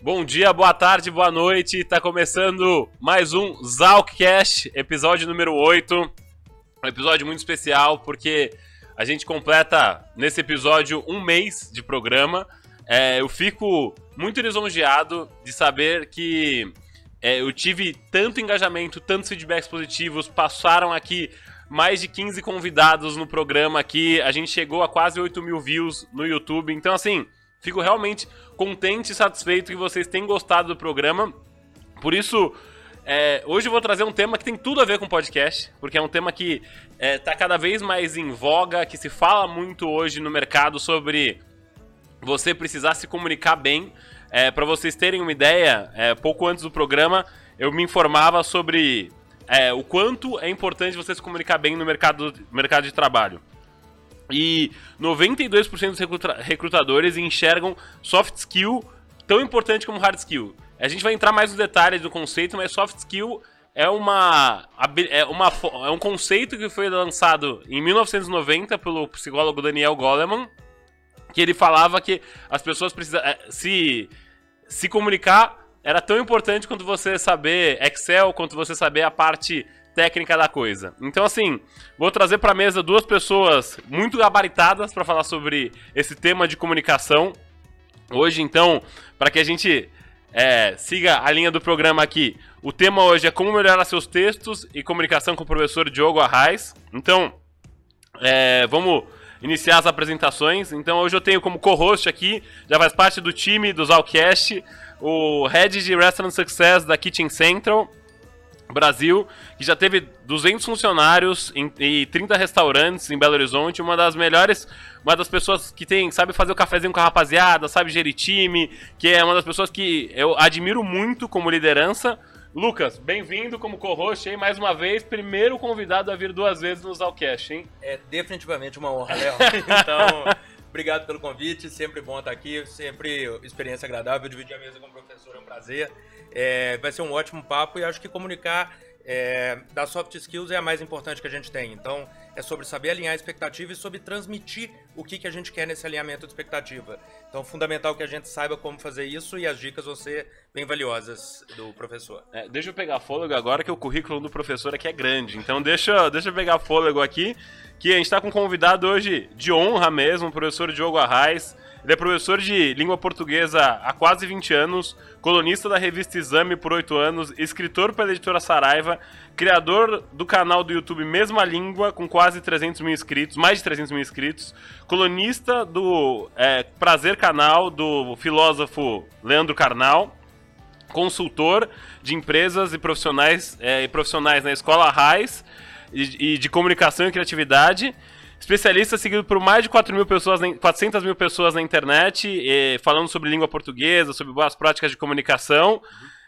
Bom dia, boa tarde, boa noite. Tá começando mais um Zalkcast, episódio número 8. Um episódio muito especial porque a gente completa nesse episódio um mês de programa. É, eu fico muito lisonjeado de saber que é, eu tive tanto engajamento, tantos feedbacks positivos, passaram aqui mais de 15 convidados no programa aqui, a gente chegou a quase 8 mil views no YouTube, então assim, fico realmente contente e satisfeito que vocês tenham gostado do programa, por isso... É, hoje eu vou trazer um tema que tem tudo a ver com podcast, porque é um tema que está é, cada vez mais em voga, que se fala muito hoje no mercado sobre você precisar se comunicar bem. É, para vocês terem uma ideia, é, pouco antes do programa, eu me informava sobre é, o quanto é importante você se comunicar bem no mercado, mercado de trabalho. E 92% dos recruta recrutadores enxergam soft skill tão importante como hard skill. A gente vai entrar mais nos detalhes do conceito, mas soft skill é uma, é uma é um conceito que foi lançado em 1990 pelo psicólogo Daniel Goleman que ele falava que as pessoas precisam é, se se comunicar era tão importante quanto você saber Excel, quanto você saber a parte técnica da coisa. Então assim, vou trazer para mesa duas pessoas muito gabaritadas para falar sobre esse tema de comunicação. Hoje, então, para que a gente é, siga a linha do programa aqui, o tema hoje é como melhorar seus textos e comunicação com o professor Diogo Arraes. Então, é, vamos iniciar as apresentações. Então hoje eu tenho como co-host aqui, já faz parte do time do Zalcast, o Head de Restaurant Success da Kitchen Central Brasil, que já teve 200 funcionários em, e 30 restaurantes em Belo Horizonte, uma das melhores, uma das pessoas que tem, sabe fazer o cafezinho com a rapaziada, sabe gerir time, que é uma das pessoas que eu admiro muito como liderança. Lucas, bem-vindo como co-host, hein? Mais uma vez, primeiro convidado a vir duas vezes no Zalcast, hein? É definitivamente uma honra, Léo. Então, obrigado pelo convite, sempre bom estar aqui, sempre experiência agradável, dividir a mesa com o professor é um prazer. É, vai ser um ótimo papo e acho que comunicar é, das soft skills é a mais importante que a gente tem. Então, é sobre saber alinhar a expectativa e sobre transmitir o que, que a gente quer nesse alinhamento de expectativa. Então, fundamental que a gente saiba como fazer isso e as dicas vão ser bem valiosas do professor. É, deixa eu pegar fôlego agora, que o currículo do professor aqui é grande. Então, deixa, deixa eu pegar fôlego aqui, que a gente está com um convidado hoje de honra mesmo, o professor Diogo Arraes. Ele é professor de língua portuguesa há quase 20 anos, colunista da revista Exame por 8 anos, escritor pela editora Saraiva, criador do canal do YouTube Mesma Língua, com quase 300 mil inscritos, mais de 300 mil inscritos, colunista do é, Prazer Canal, do filósofo Leandro Carnal, consultor de empresas e profissionais, é, e profissionais na Escola Raiz e, e de comunicação e criatividade Especialista seguido por mais de 4 mil pessoas, 400 mil pessoas na internet, falando sobre língua portuguesa, sobre boas práticas de comunicação.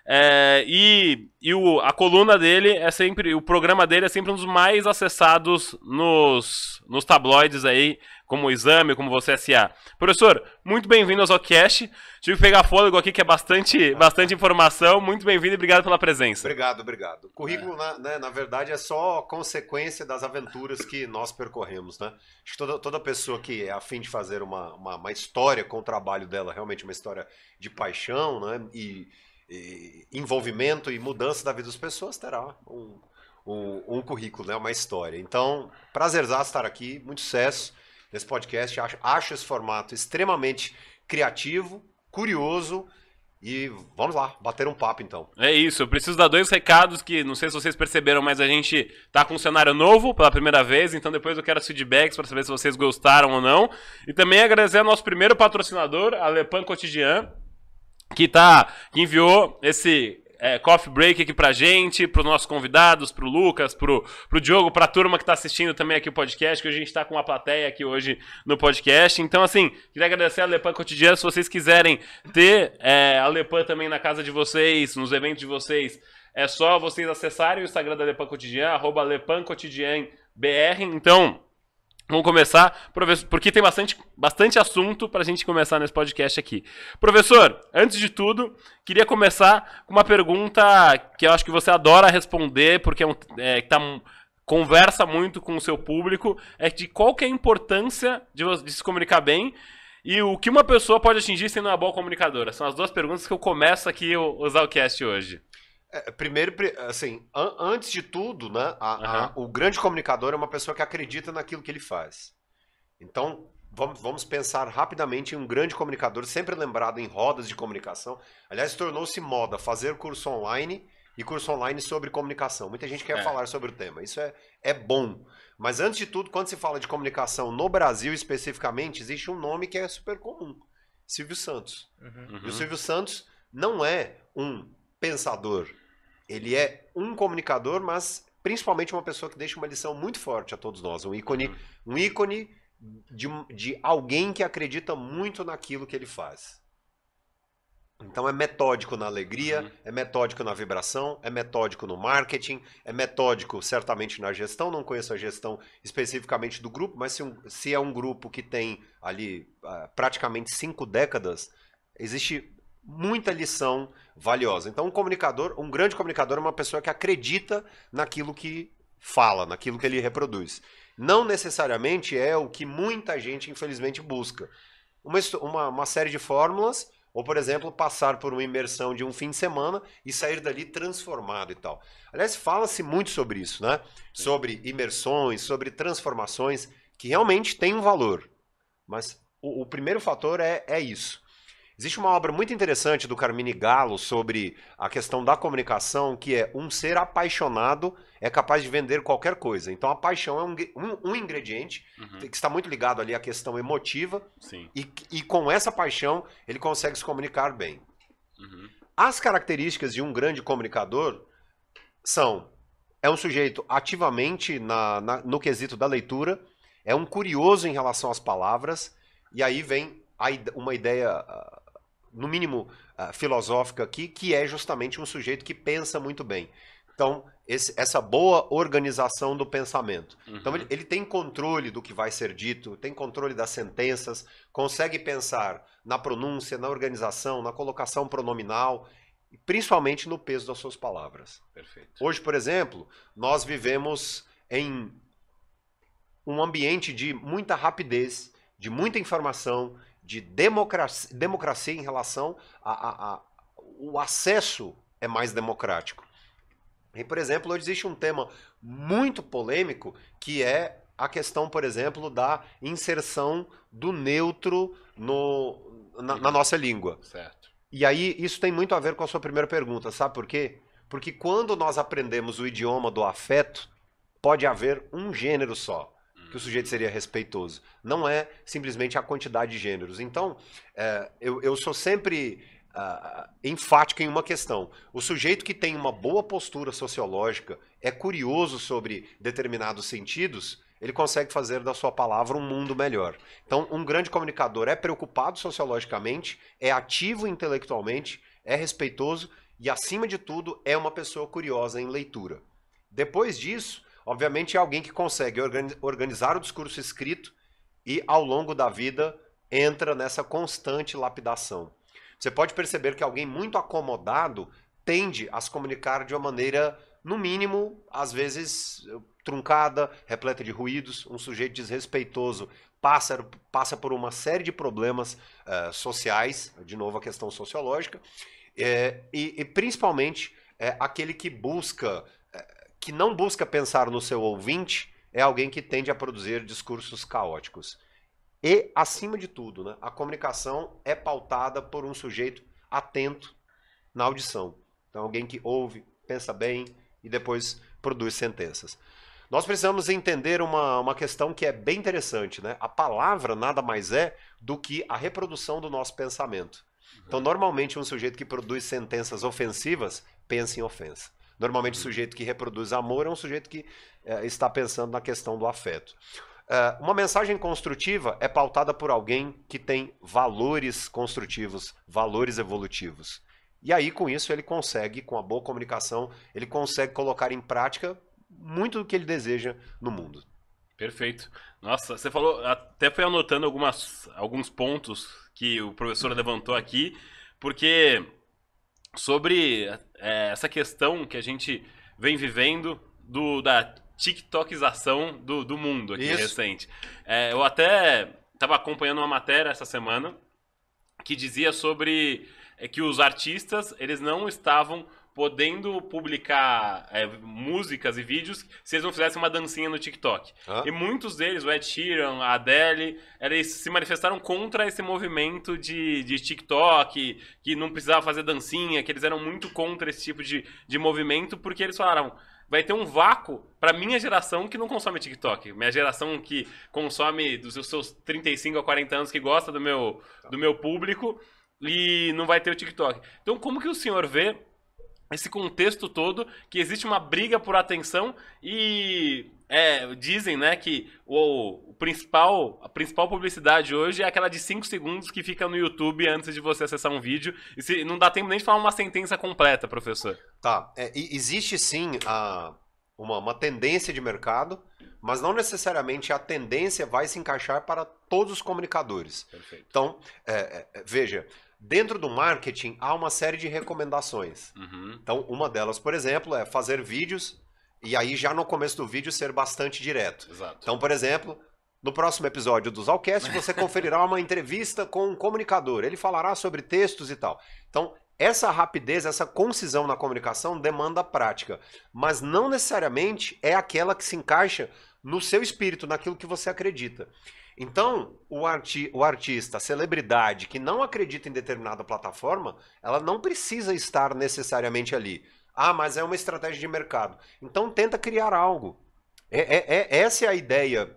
É, e e o, a coluna dele é sempre. O programa dele é sempre um dos mais acessados nos, nos tabloides aí, como o Exame, como você SA. Professor, muito bem-vindo ao Zocast. Tive que pegar fôlego aqui, que é bastante, bastante informação. Muito bem-vindo e obrigado pela presença. Obrigado, obrigado. O currículo, é. na, né, na verdade, é só consequência das aventuras que nós percorremos, né? Acho que toda, toda pessoa que é afim de fazer uma, uma, uma história com o trabalho dela, realmente uma história de paixão, né? E envolvimento e mudança da vida das pessoas, terá um, um, um currículo, né? uma história. Então, prazerzaço estar aqui, muito sucesso nesse podcast. Acho, acho esse formato extremamente criativo, curioso. E vamos lá, bater um papo então. É isso, eu preciso dar dois recados que não sei se vocês perceberam, mas a gente tá com um cenário novo pela primeira vez, então depois eu quero os feedbacks para saber se vocês gostaram ou não. E também agradecer ao nosso primeiro patrocinador, a Lepan Cotidian, que tá que enviou esse é, coffee break aqui pra gente, pros nossos convidados, pro Lucas, pro, pro Diogo, pra turma que tá assistindo também aqui o podcast, que a gente tá com uma plateia aqui hoje no podcast. Então, assim, queria agradecer a Lepan Cotidiano. Se vocês quiserem ter é, a Lepan também na casa de vocês, nos eventos de vocês, é só vocês acessarem o Instagram da Lepan Cotidiano, arroba Lepan Cotidian BR. Então, Vamos começar, porque tem bastante, bastante assunto para a gente começar nesse podcast aqui. Professor, antes de tudo, queria começar com uma pergunta que eu acho que você adora responder, porque é, um, é, tá, conversa muito com o seu público, é de qual que é a importância de, de se comunicar bem E o que uma pessoa pode atingir sendo uma boa comunicadora? São as duas perguntas que eu começo aqui o Zalcast hoje. É, primeiro, assim, an antes de tudo, né, a, uhum. a, o grande comunicador é uma pessoa que acredita naquilo que ele faz. Então, vamos, vamos pensar rapidamente em um grande comunicador, sempre lembrado em rodas de comunicação. Aliás, tornou-se moda fazer curso online e curso online sobre comunicação. Muita gente quer é. falar sobre o tema. Isso é, é bom. Mas antes de tudo, quando se fala de comunicação no Brasil especificamente, existe um nome que é super comum: Silvio Santos. Uhum. E o Silvio Santos não é um pensador. Ele é um comunicador, mas principalmente uma pessoa que deixa uma lição muito forte a todos nós. Um ícone, uhum. um ícone de, de alguém que acredita muito naquilo que ele faz. Então é metódico na alegria, uhum. é metódico na vibração, é metódico no marketing, é metódico certamente na gestão. Não conheço a gestão especificamente do grupo, mas se, um, se é um grupo que tem ali uh, praticamente cinco décadas, existe muita lição valiosa. Então um comunicador, um grande comunicador é uma pessoa que acredita naquilo que fala, naquilo que ele reproduz. Não necessariamente é o que muita gente infelizmente busca. Uma, uma, uma série de fórmulas ou, por exemplo, passar por uma imersão de um fim de semana e sair dali transformado e tal. Aliás, fala-se muito sobre isso, né? Sobre imersões, sobre transformações, que realmente têm um valor. Mas o, o primeiro fator é, é isso. Existe uma obra muito interessante do Carmine Gallo sobre a questão da comunicação, que é um ser apaixonado é capaz de vender qualquer coisa. Então a paixão é um, um, um ingrediente uhum. que está muito ligado ali à questão emotiva. E, e, com essa paixão ele consegue se comunicar bem. Uhum. As características de um grande comunicador são: é um sujeito ativamente na, na, no quesito da leitura, é um curioso em relação às palavras, e aí vem a, uma ideia no mínimo uh, filosófica aqui, que é justamente um sujeito que pensa muito bem. Então, esse, essa boa organização do pensamento. Uhum. Então, ele, ele, tem controle do que vai ser dito, tem controle das sentenças, consegue pensar na pronúncia, na organização, na colocação pronominal, e principalmente no peso das suas palavras. Perfeito. Hoje, por exemplo, nós vivemos em um ambiente de muita rapidez, de muita informação, de democracia, democracia em relação a, a, a, o acesso é mais democrático. E, por exemplo, hoje existe um tema muito polêmico que é a questão, por exemplo, da inserção do neutro no, na, na nossa língua. Certo. E aí isso tem muito a ver com a sua primeira pergunta, sabe por quê? Porque quando nós aprendemos o idioma do afeto, pode haver um gênero só que o sujeito seria respeitoso. Não é simplesmente a quantidade de gêneros. Então, é, eu, eu sou sempre uh, enfático em uma questão. O sujeito que tem uma boa postura sociológica, é curioso sobre determinados sentidos, ele consegue fazer da sua palavra um mundo melhor. Então, um grande comunicador é preocupado sociologicamente, é ativo intelectualmente, é respeitoso e, acima de tudo, é uma pessoa curiosa em leitura. Depois disso, obviamente, é alguém que consegue organizar o discurso escrito e, ao longo da vida, entra nessa constante lapidação. Você pode perceber que alguém muito acomodado tende a se comunicar de uma maneira, no mínimo, às vezes truncada, repleta de ruídos, um sujeito desrespeitoso passa, passa por uma série de problemas uh, sociais, de novo a questão sociológica, é, e, e, principalmente é, aquele que busca que não busca pensar no seu ouvinte é alguém que tende a produzir discursos caóticos. E, acima de tudo, né, a comunicação é pautada por um sujeito atento na audição. Então, alguém que ouve, pensa bem e depois produz sentenças. Nós precisamos entender uma, uma questão que é bem interessante. Né? A palavra nada mais é do que a reprodução do nosso pensamento. Então, normalmente, um sujeito que produz sentenças ofensivas pensa em ofensa. Normalmente, o sujeito que reproduz amor é um sujeito que é, está pensando na questão do afeto. É, uma mensagem construtiva é pautada por alguém que tem valores construtivos, valores evolutivos. E aí, com isso, ele consegue, com a boa comunicação, ele consegue colocar em prática muito do que ele deseja no mundo. Perfeito. Nossa, você falou, até foi anotando algumas, alguns pontos que o professor levantou aqui, porque sobre é, essa questão que a gente vem vivendo do, da TikTokização do, do mundo aqui Isso. recente. É, eu até estava acompanhando uma matéria essa semana que dizia sobre é, que os artistas eles não estavam podendo publicar é, músicas e vídeos se eles não fizessem uma dancinha no TikTok. E muitos deles, o Ed Sheeran, a Adele, eles se manifestaram contra esse movimento de, de TikTok, que não precisava fazer dancinha, que eles eram muito contra esse tipo de, de movimento, porque eles falaram vai ter um vácuo para minha geração que não consome TikTok. Minha geração que consome dos seus 35 a 40 anos, que gosta do meu, do meu público, e não vai ter o TikTok. Então, como que o senhor vê esse contexto todo que existe uma briga por atenção e é, dizem né que o, o, principal a principal publicidade hoje é aquela de 5 segundos que fica no YouTube antes de você acessar um vídeo. E se, não dá tempo nem de falar uma sentença completa professor. Tá, é, existe sim a, uma, uma tendência de mercado, mas não necessariamente a tendência vai se encaixar para todos os comunicadores. perfeito. Então, é, é, veja, dentro do marketing há uma série de recomendações. uhum. Então, uma delas, por exemplo, é fazer vídeos e aí já no começo do vídeo ser bastante direto. exato Então, por exemplo, no próximo episódio do Zalcast, você conferirá uma entrevista com um comunicador. Ele falará sobre textos e tal. Então, essa rapidez, essa concisão na comunicação demanda prática, mas não necessariamente é aquela que se encaixa no seu espírito, naquilo que você acredita. Então, o, arti o artista, a celebridade que não acredita em determinada plataforma, ela não precisa estar necessariamente ali. Ah, mas é uma estratégia de mercado. Então, tenta criar algo. É, é- é- essa é a ideia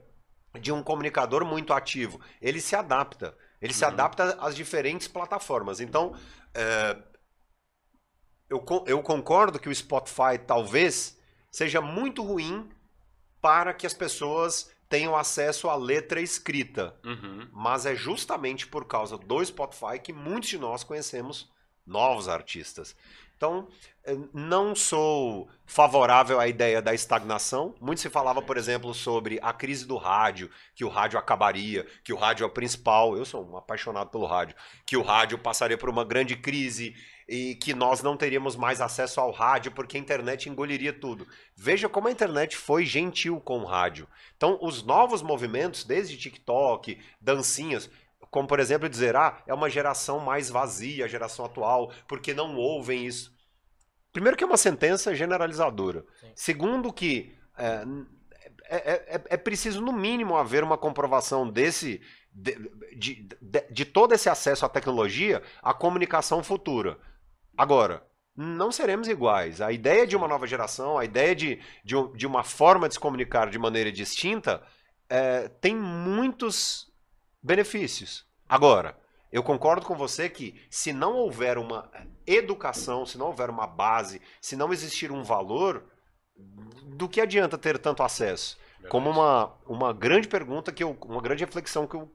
de um comunicador muito ativo. Ele se adapta. Ele se Uhum. adapta às diferentes plataformas. Então, é, eu, eu concordo que o Spotify talvez seja muito ruim para que as pessoas tenham acesso à letra escrita. Uhum. Mas é justamente por causa do Spotify que muitos de nós conhecemos novos artistas. Então, eh, não sou favorável à ideia da estagnação. Muito se falava, por exemplo, sobre a crise do rádio, que o rádio acabaria, que o rádio é o principal. Eu sou um apaixonado pelo rádio. Que o rádio passaria por uma grande crise e que nós não teríamos mais acesso ao rádio porque a internet engoliria tudo. Veja como a internet foi gentil com o rádio. Então, os novos movimentos, desde TikTok, dancinhas, como por exemplo dizer, ah, é uma geração mais vazia, a geração atual, porque não ouvem isso. Primeiro que é uma sentença generalizadora. Sim. Segundo que é, é, é- é preciso, no mínimo, haver uma comprovação desse. De, de, de- de todo esse acesso à tecnologia à comunicação futura. Agora, não seremos iguais. A ideia de uma nova geração, a ideia de, de, um- de uma forma de se comunicar de maneira distinta, é, tem muitos benefícios. Agora, eu concordo com você que se não houver uma educação, se não houver uma base, se não existir um valor, do que adianta ter tanto acesso? Como uma, uma grande pergunta, que eu, uma grande reflexão que eu.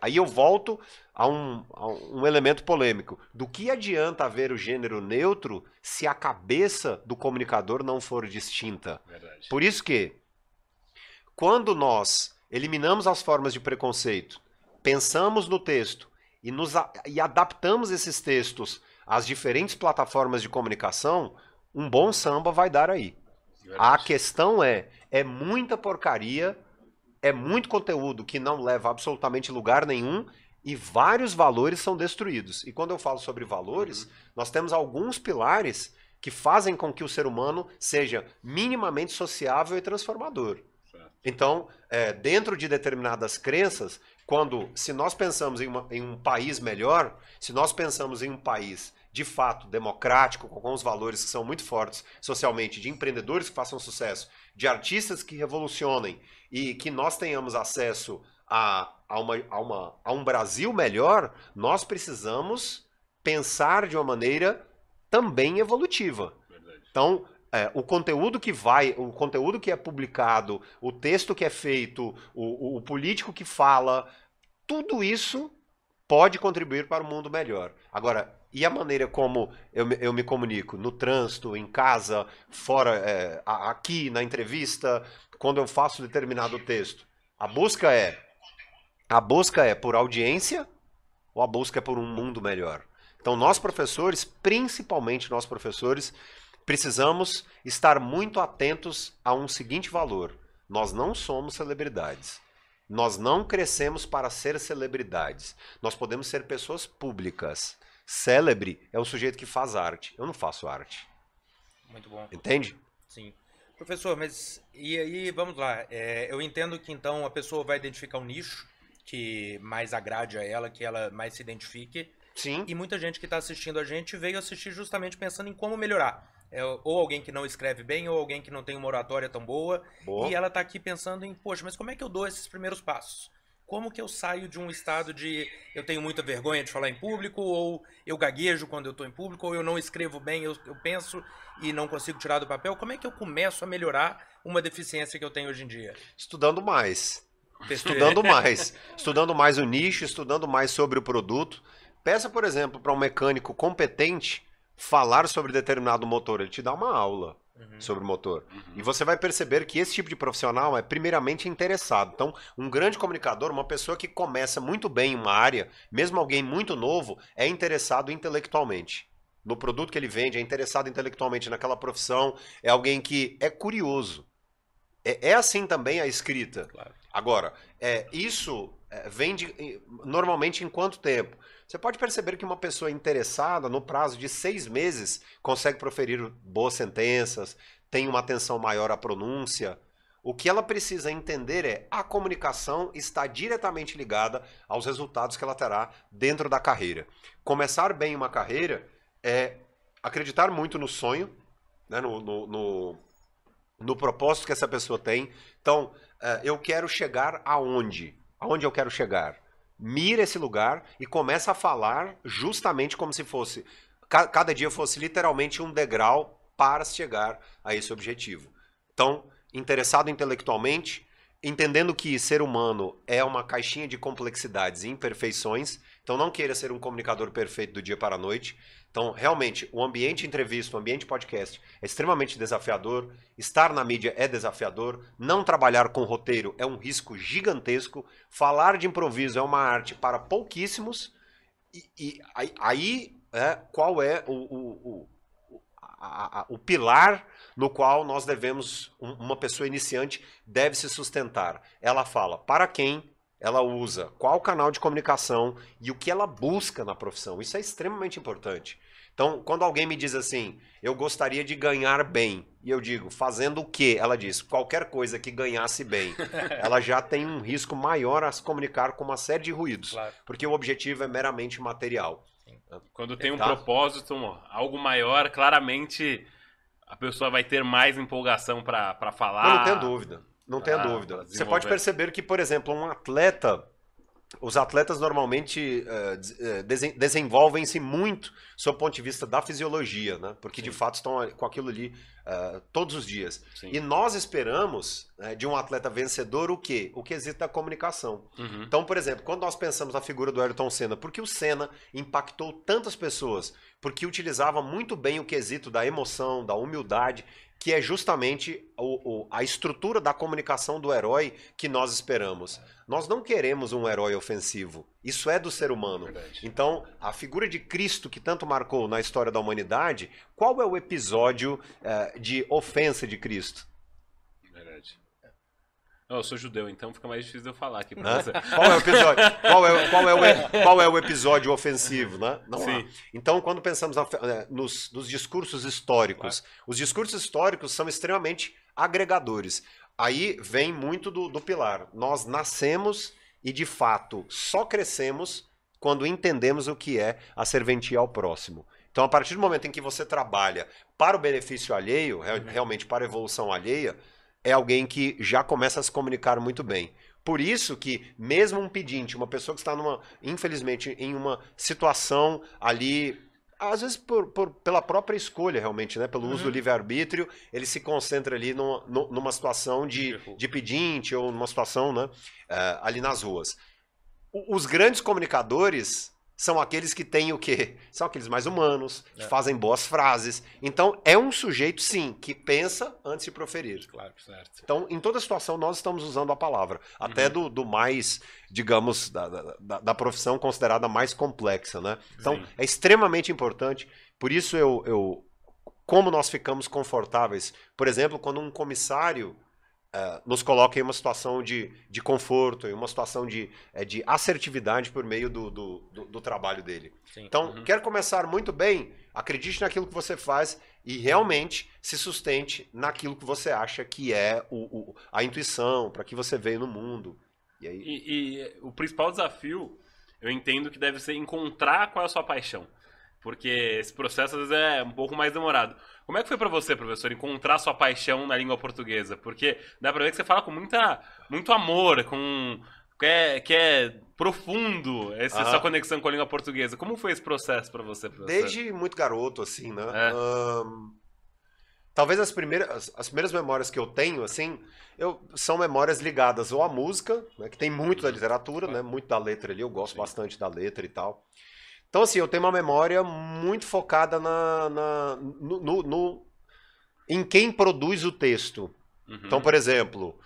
Aí eu volto a um, a um elemento polêmico. Do que adianta haver o gênero neutro se a cabeça do comunicador não for distinta? Verdade. Por isso que, quando nós eliminamos as formas de preconceito, pensamos no texto e, nos, e adaptamos esses textos às diferentes plataformas de comunicação, um bom samba vai dar aí. A questão é, é muita porcaria, é muito conteúdo que não leva absolutamente lugar nenhum e vários valores são destruídos. E quando eu falo sobre valores, nós temos alguns pilares que fazem com que o ser humano seja minimamente sociável e transformador. Certo. Então, é, dentro de determinadas crenças, quando se nós pensamos em, uma- em um país melhor, se nós pensamos em um país de fato democrático, com os valores que são muito fortes socialmente, de empreendedores que façam sucesso, de artistas que revolucionem e que nós tenhamos acesso a, a, uma, a, uma, a um Brasil melhor, nós precisamos pensar de uma maneira também evolutiva. Verdade. Então, é, o conteúdo que vai, o conteúdo que é publicado, o texto que é feito, o, o- político que fala, tudo isso pode contribuir para um mundo melhor. Agora, e a maneira como eu, me- eu me comunico? No trânsito, em casa, fora, é, aqui, na entrevista, quando eu faço determinado texto? A busca é. A busca é por audiência ou a busca é por um mundo melhor? Então, nós professores, principalmente nós professores, precisamos estar muito atentos a um seguinte valor: nós não somos celebridades. Nós não crescemos para ser celebridades. Nós podemos ser pessoas públicas. Célebre é um sujeito que faz arte. Eu não faço arte. Muito bom. Entende? Sim. Professor, mas e aí, vamos lá. É, eu entendo que então a pessoa vai identificar um nicho que mais agrade a ela, que ela mais se identifique. Sim. E muita gente que está assistindo a gente veio assistir justamente pensando em como melhorar. É, ou alguém que não escreve bem, ou alguém que não tem uma oratória tão boa. Boa. E ela está aqui pensando em, poxa, mas como é que eu dou esses primeiros passos? Como que eu saio de um estado de eu tenho muita vergonha de falar em público, ou eu gaguejo quando eu estou em público, ou eu não escrevo bem, eu, eu penso e não consigo tirar do papel? Como é que eu começo a melhorar uma deficiência que eu tenho hoje em dia? Estudando mais. Estudando mais. estudando mais o nicho, estudando mais sobre o produto. Peça, por exemplo, para um mecânico competente falar sobre determinado motor. Ele te dá uma aula Uhum. sobre o motor. E você vai perceber que esse tipo de profissional é primeiramente interessado. Então, um grande comunicador, uma pessoa que começa muito bem em uma área, mesmo alguém muito novo, é interessado intelectualmente. No produto que ele vende, é interessado intelectualmente naquela profissão, é alguém que é curioso. É, é assim também a escrita. Claro. Agora, é, isso é, vem de, em- normalmente em quanto tempo? Você pode perceber que uma pessoa interessada, no prazo de seis meses, consegue proferir boas sentenças, tem uma atenção maior à pronúncia. O que ela precisa entender é a comunicação está diretamente ligada aos resultados que ela terá dentro da carreira. Começar bem uma carreira é acreditar muito no sonho, né, no, no, no, no propósito que essa pessoa tem. Então, eh, eu quero chegar aonde? Aonde eu quero chegar? Mira esse lugar e começa a falar justamente como se fosse ca- cada dia fosse literalmente um degrau para chegar a esse objetivo. Então, interessado intelectualmente, entendendo que ser humano é uma caixinha de complexidades e imperfeições, então não queira ser um comunicador perfeito do dia para a noite. Então, realmente, o ambiente entrevista, o ambiente podcast é extremamente desafiador. Estar na mídia é desafiador. Não trabalhar com roteiro é um risco gigantesco. Falar de improviso é uma arte para pouquíssimos. E, e aí, é, qual é o, o, o, a- a- o pilar no qual nós devemos, um- uma pessoa iniciante deve se sustentar? Ela fala para quem ela usa, qual canal de comunicação e o que ela busca na profissão. Isso é extremamente importante. Então, quando alguém me diz assim, eu gostaria de ganhar bem, e eu digo, fazendo o quê? Ela diz, qualquer coisa que ganhasse bem. Ela já tem um risco maior a se comunicar com uma série de ruídos, Claro. porque o objetivo é meramente material. Quando tem um Tá. propósito, algo maior, claramente a pessoa vai ter mais empolgação pra falar. Mas não tenha dúvida. Não tenha Ah, dúvida. Você pode perceber que, por exemplo, um atleta. Os atletas normalmente eh, eh, desen- desenvolvem-se muito sob o ponto de vista da fisiologia, né? Porque de Sim. fato estão com aquilo ali eh, todos os dias. Sim. E nós esperamos né, de um atleta vencedor o quê? O quesito da comunicação. Uhum. Então, por exemplo, quando nós pensamos na figura do Ayrton Senna, por que o Senna impactou tantas pessoas? Porque utilizava muito bem o quesito da emoção, da humildade, que é justamente o- o- a estrutura da comunicação do herói que nós esperamos. Nós não queremos um herói ofensivo. Isso é do ser humano. Verdade. Então, a figura de Cristo que tanto marcou na história da humanidade, qual é o episódio eh, de ofensa de Cristo? Eu sou judeu, então fica mais difícil de eu falar aqui pra Hã? você. Qual é o episódio? Qual é, qual é o, qual é o episódio ofensivo, né? Não há. Sim. Então, quando pensamos eh, nos, nos discursos históricos, os discursos históricos são extremamente agregadores. Aí vem muito do, do pilar. Nós nascemos e, de fato, só crescemos quando entendemos o que é a serventia ao próximo. Então, a partir do momento em que você trabalha para o benefício alheio, re- realmente para a evolução alheia, é alguém que já começa a se comunicar muito bem. Por isso que, mesmo um pedinte, uma pessoa que está numa, infelizmente, em uma situação ali, às vezes por, por- pela própria escolha, realmente, né? Pelo uso do livre-arbítrio, ele se concentra ali numa, nu- numa situação de, de pedinte ou numa situação, né? eh, ali nas ruas. O- Os grandes comunicadores são aqueles que têm o quê? São aqueles mais humanos, que É. fazem boas frases. Então, é um sujeito, sim, que pensa antes de proferir. Claro, certo. Então, em toda situação, nós estamos usando a palavra. Até do, do mais, digamos, da, da- da, da profissão considerada mais complexa, né? Então, Sim. é extremamente importante. Por isso, eu, eu, como nós ficamos confortáveis. Por exemplo, quando um comissário é, nos coloca em uma situação de, de conforto, em uma situação de, é, de assertividade por meio do, do, do, do trabalho dele. Sim. Então, Uhum. quer começar muito bem? Acredite naquilo que você faz e realmente se sustente naquilo que você acha que é o, o- a intuição, para que você veio no mundo. E aí, E, e o principal desafio, eu entendo que deve ser encontrar qual é a sua paixão. Porque esse processo às vezes é um pouco mais demorado. Como é que foi pra você, professor, encontrar sua paixão na língua portuguesa? Porque dá pra ver que você fala com muita, muito amor, com que é, que é profundo essa Aham. sua conexão com a língua portuguesa. Como foi esse processo pra você, professor? desde muito garoto, assim, né? É. Ahn, talvez as primeiras, as, as primeiras memórias que eu tenho, assim, eu, são memórias ligadas ou à música, né, que tem muito da literatura, né? Muito da letra ali, eu gosto Sim. bastante da letra e tal. Então, assim, eu tenho uma memória muito focada na, na- no, no- no- em quem produz o texto. Uhum. Então, por exemplo,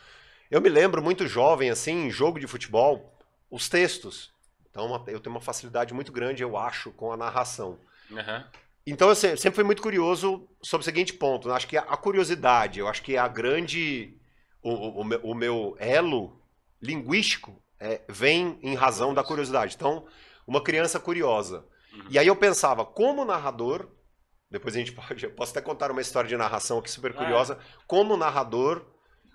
eu me lembro muito jovem, assim, em jogo de futebol, os textos. Então, eu tenho uma facilidade muito grande, eu acho, com a narração. Aham. Então, eu se- sempre fui muito curioso sobre o seguinte ponto. né? Acho que a a curiosidade, eu acho que a grande. O, o- o meu, o meu elo linguístico é, vem em razão da curiosidade. Então, uma criança curiosa. Uhum. E aí eu pensava, como narrador. Depois a gente pode. Eu posso até contar uma história de narração aqui super Ah, curiosa. Como narrador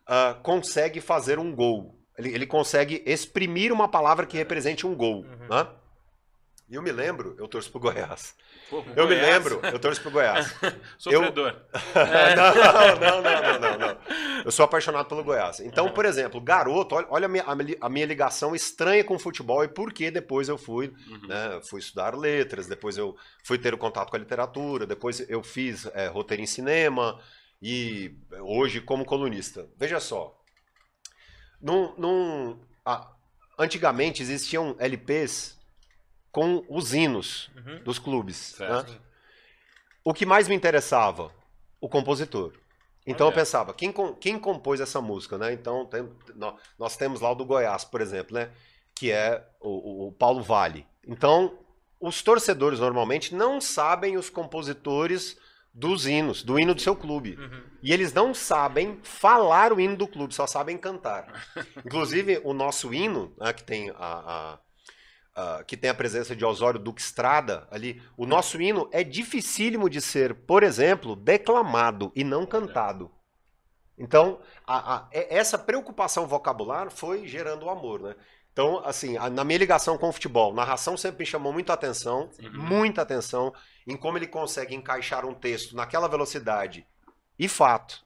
ah, consegue fazer um gol. Ele, ele consegue exprimir uma palavra que represente um gol. Uhum. né? E eu me lembro, eu torço pro Goiás. Pô, Eu me Goiás, lembro, eu torço pro Goiás. Sofredor. não, não, não, não, não, não. Eu sou apaixonado pelo Goiás. Então, por exemplo, garoto, olha, a, minha, a mi- a minha ligação estranha com o futebol e por que depois eu fui, Uhum. né, fui estudar letras, depois eu fui ter o contato com a literatura, depois eu fiz é, roteiro em cinema e hoje como colunista. Veja só, num, num- ah, antigamente existiam LPs com os hinos Uhum. dos clubes. Certo. né? O que mais me interessava? O compositor. Então Olha. eu pensava, quem, quem compôs essa música, né? Então tem- nó- nós temos lá o do Goiás, por exemplo, né? Que é o, o- o Paulo Vale. Então, os torcedores normalmente não sabem os compositores dos hinos, do hino do seu clube. Uhum. E eles não sabem falar o hino do clube, só sabem cantar. Inclusive, o nosso hino, né, que tem a, a- a- que tem a presença de Osório Duque Estrada ali, o nosso hino é dificílimo de ser, por exemplo, declamado e não cantado. Então, a- a- e- essa preocupação vocabular foi gerando o amor, né? Então, assim, a- na minha ligação com o futebol, narração sempre me chamou muita atenção, muita atenção em como ele consegue encaixar um texto naquela velocidade. E fato,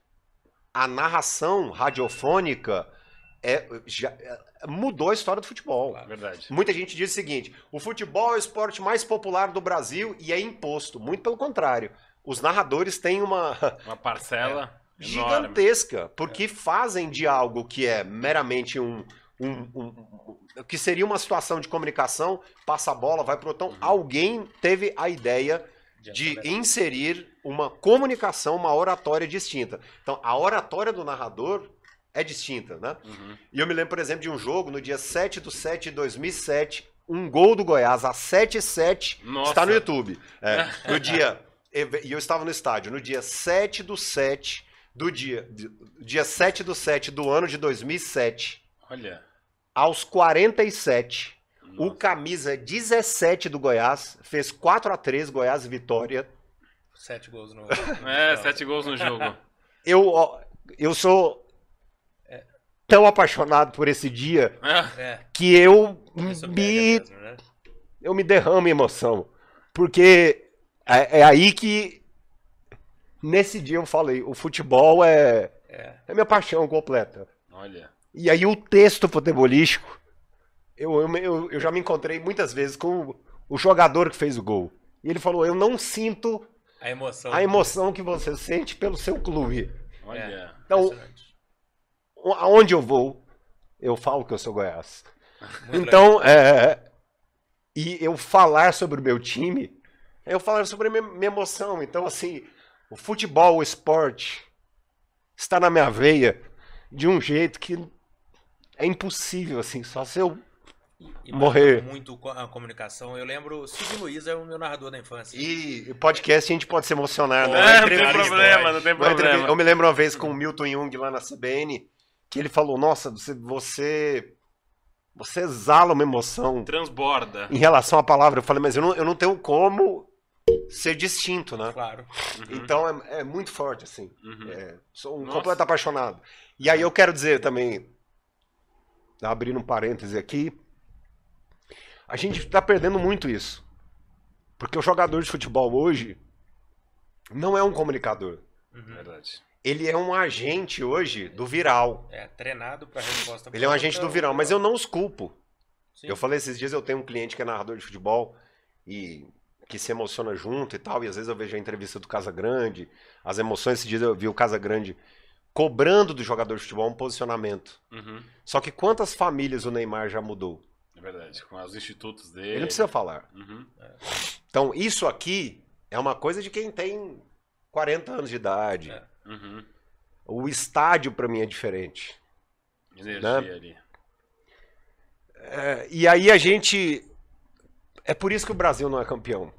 a narração radiofônica é, já- é- mudou a história do futebol. Verdade. Muita gente diz o seguinte: o futebol é o esporte mais popular do Brasil e é imposto. Muito pelo contrário. Os narradores têm uma Uma parcela enorme. gigantesca, porque fazem de algo que é meramente um, um- um- um- que seria uma situação de comunicação, passa a bola, vai pro outro. Então, alguém teve a ideia de inserir uma comunicação, uma oratória distinta. Então, a oratória do narrador é distinta, né? Uhum. E eu me lembro, por exemplo, de um jogo no dia 7 de 7 de 2007, um gol do Goiás, a 7 7 Nossa. está no YouTube. É, no dia, e eu estava no estádio, no dia 7 do 7 do dia, dia 7 do 7 do ano de 2007, Olha. aos 47, o Nossa. camisa 17 do Goiás fez 4 a 3 Goiás Vitória. Sete gols no. É, sete gols no jogo. Eu, eu sou tão apaixonado por esse dia É. É, que eu isso pega me mesmo, né? eu me derramo em emoção. Porque é, é aí que. Nesse dia eu falei, o futebol é, É. é minha paixão completa. Olha. E aí o texto futebolístico, eu, eu, eu, eu já me encontrei muitas vezes com o, o jogador que fez o gol. E ele falou, eu não sinto A emoção. a emoção que você sente pelo seu clube. Olha. Então, Impressionante. Aonde eu vou, eu falo que eu sou Goiás. Então, é, e eu falar sobre o meu time, é eu falar sobre a minha, emoção. Então, assim, o futebol, o esporte, está na minha veia de um jeito que é impossível, assim, só se eu... E Morrer. marca muito a comunicação. Eu lembro, Cid Luiz é o meu narrador da infância. E podcast a gente pode se emocionar, né? É, Uma não tem problema, não tem problema. Eu me lembro uma vez com o Milton Jung lá na CBN, que ele falou: Nossa, você, você, você exala uma emoção Transborda. em relação à palavra. Eu falei, mas eu não, eu não tenho como ser distinto, né? Claro. Uhum, Então é, é muito forte, assim. uhum. É, sou um Nossa. completo apaixonado. E aí eu quero dizer também, abrindo um parêntese aqui, a gente está perdendo muito isso. Porque o jogador de futebol hoje não é um comunicador. Uhum. Verdade. Ele é um agente hoje do viral. É, treinado pra resposta Ele é um agente do viral, mas eu não os culpo. Sim. Eu falei esses dias, eu tenho um cliente que é narrador de futebol e que se emociona junto e tal, e às vezes eu vejo a entrevista do Casa Grande, as emoções, esses dias eu vi o Casa Grande cobrando do jogador de futebol um posicionamento. Uhum. Só que quantas famílias o Neymar já mudou? É verdade. Com os institutos dele. Ele não precisa falar. Uhum. Então, isso aqui é uma coisa de quem tem 40 anos de idade. É. Uhum. O estádio, pra mim, é diferente. Energia Né? ali. É, e aí a gente. É por isso que o Brasil não é campeão.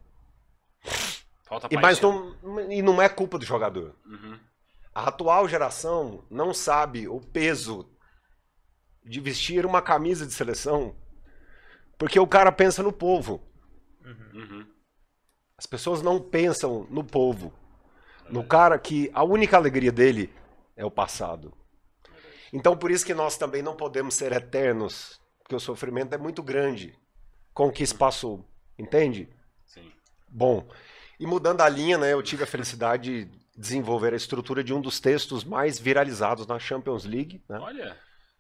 Falta E, mas não, e não é culpa do jogador. Uhum. A atual geração não sabe o peso de vestir uma camisa de seleção porque o cara pensa no povo. Uhum. As pessoas não pensam no povo. No cara que a única alegria dele é o passado. Então por isso que nós também não podemos ser eternos, porque o sofrimento é muito grande com o que se passou. Entende? Sim. Bom, e mudando a linha, né, eu tive a felicidade de desenvolver a estrutura de um dos textos mais viralizados na Champions League, né, Olha.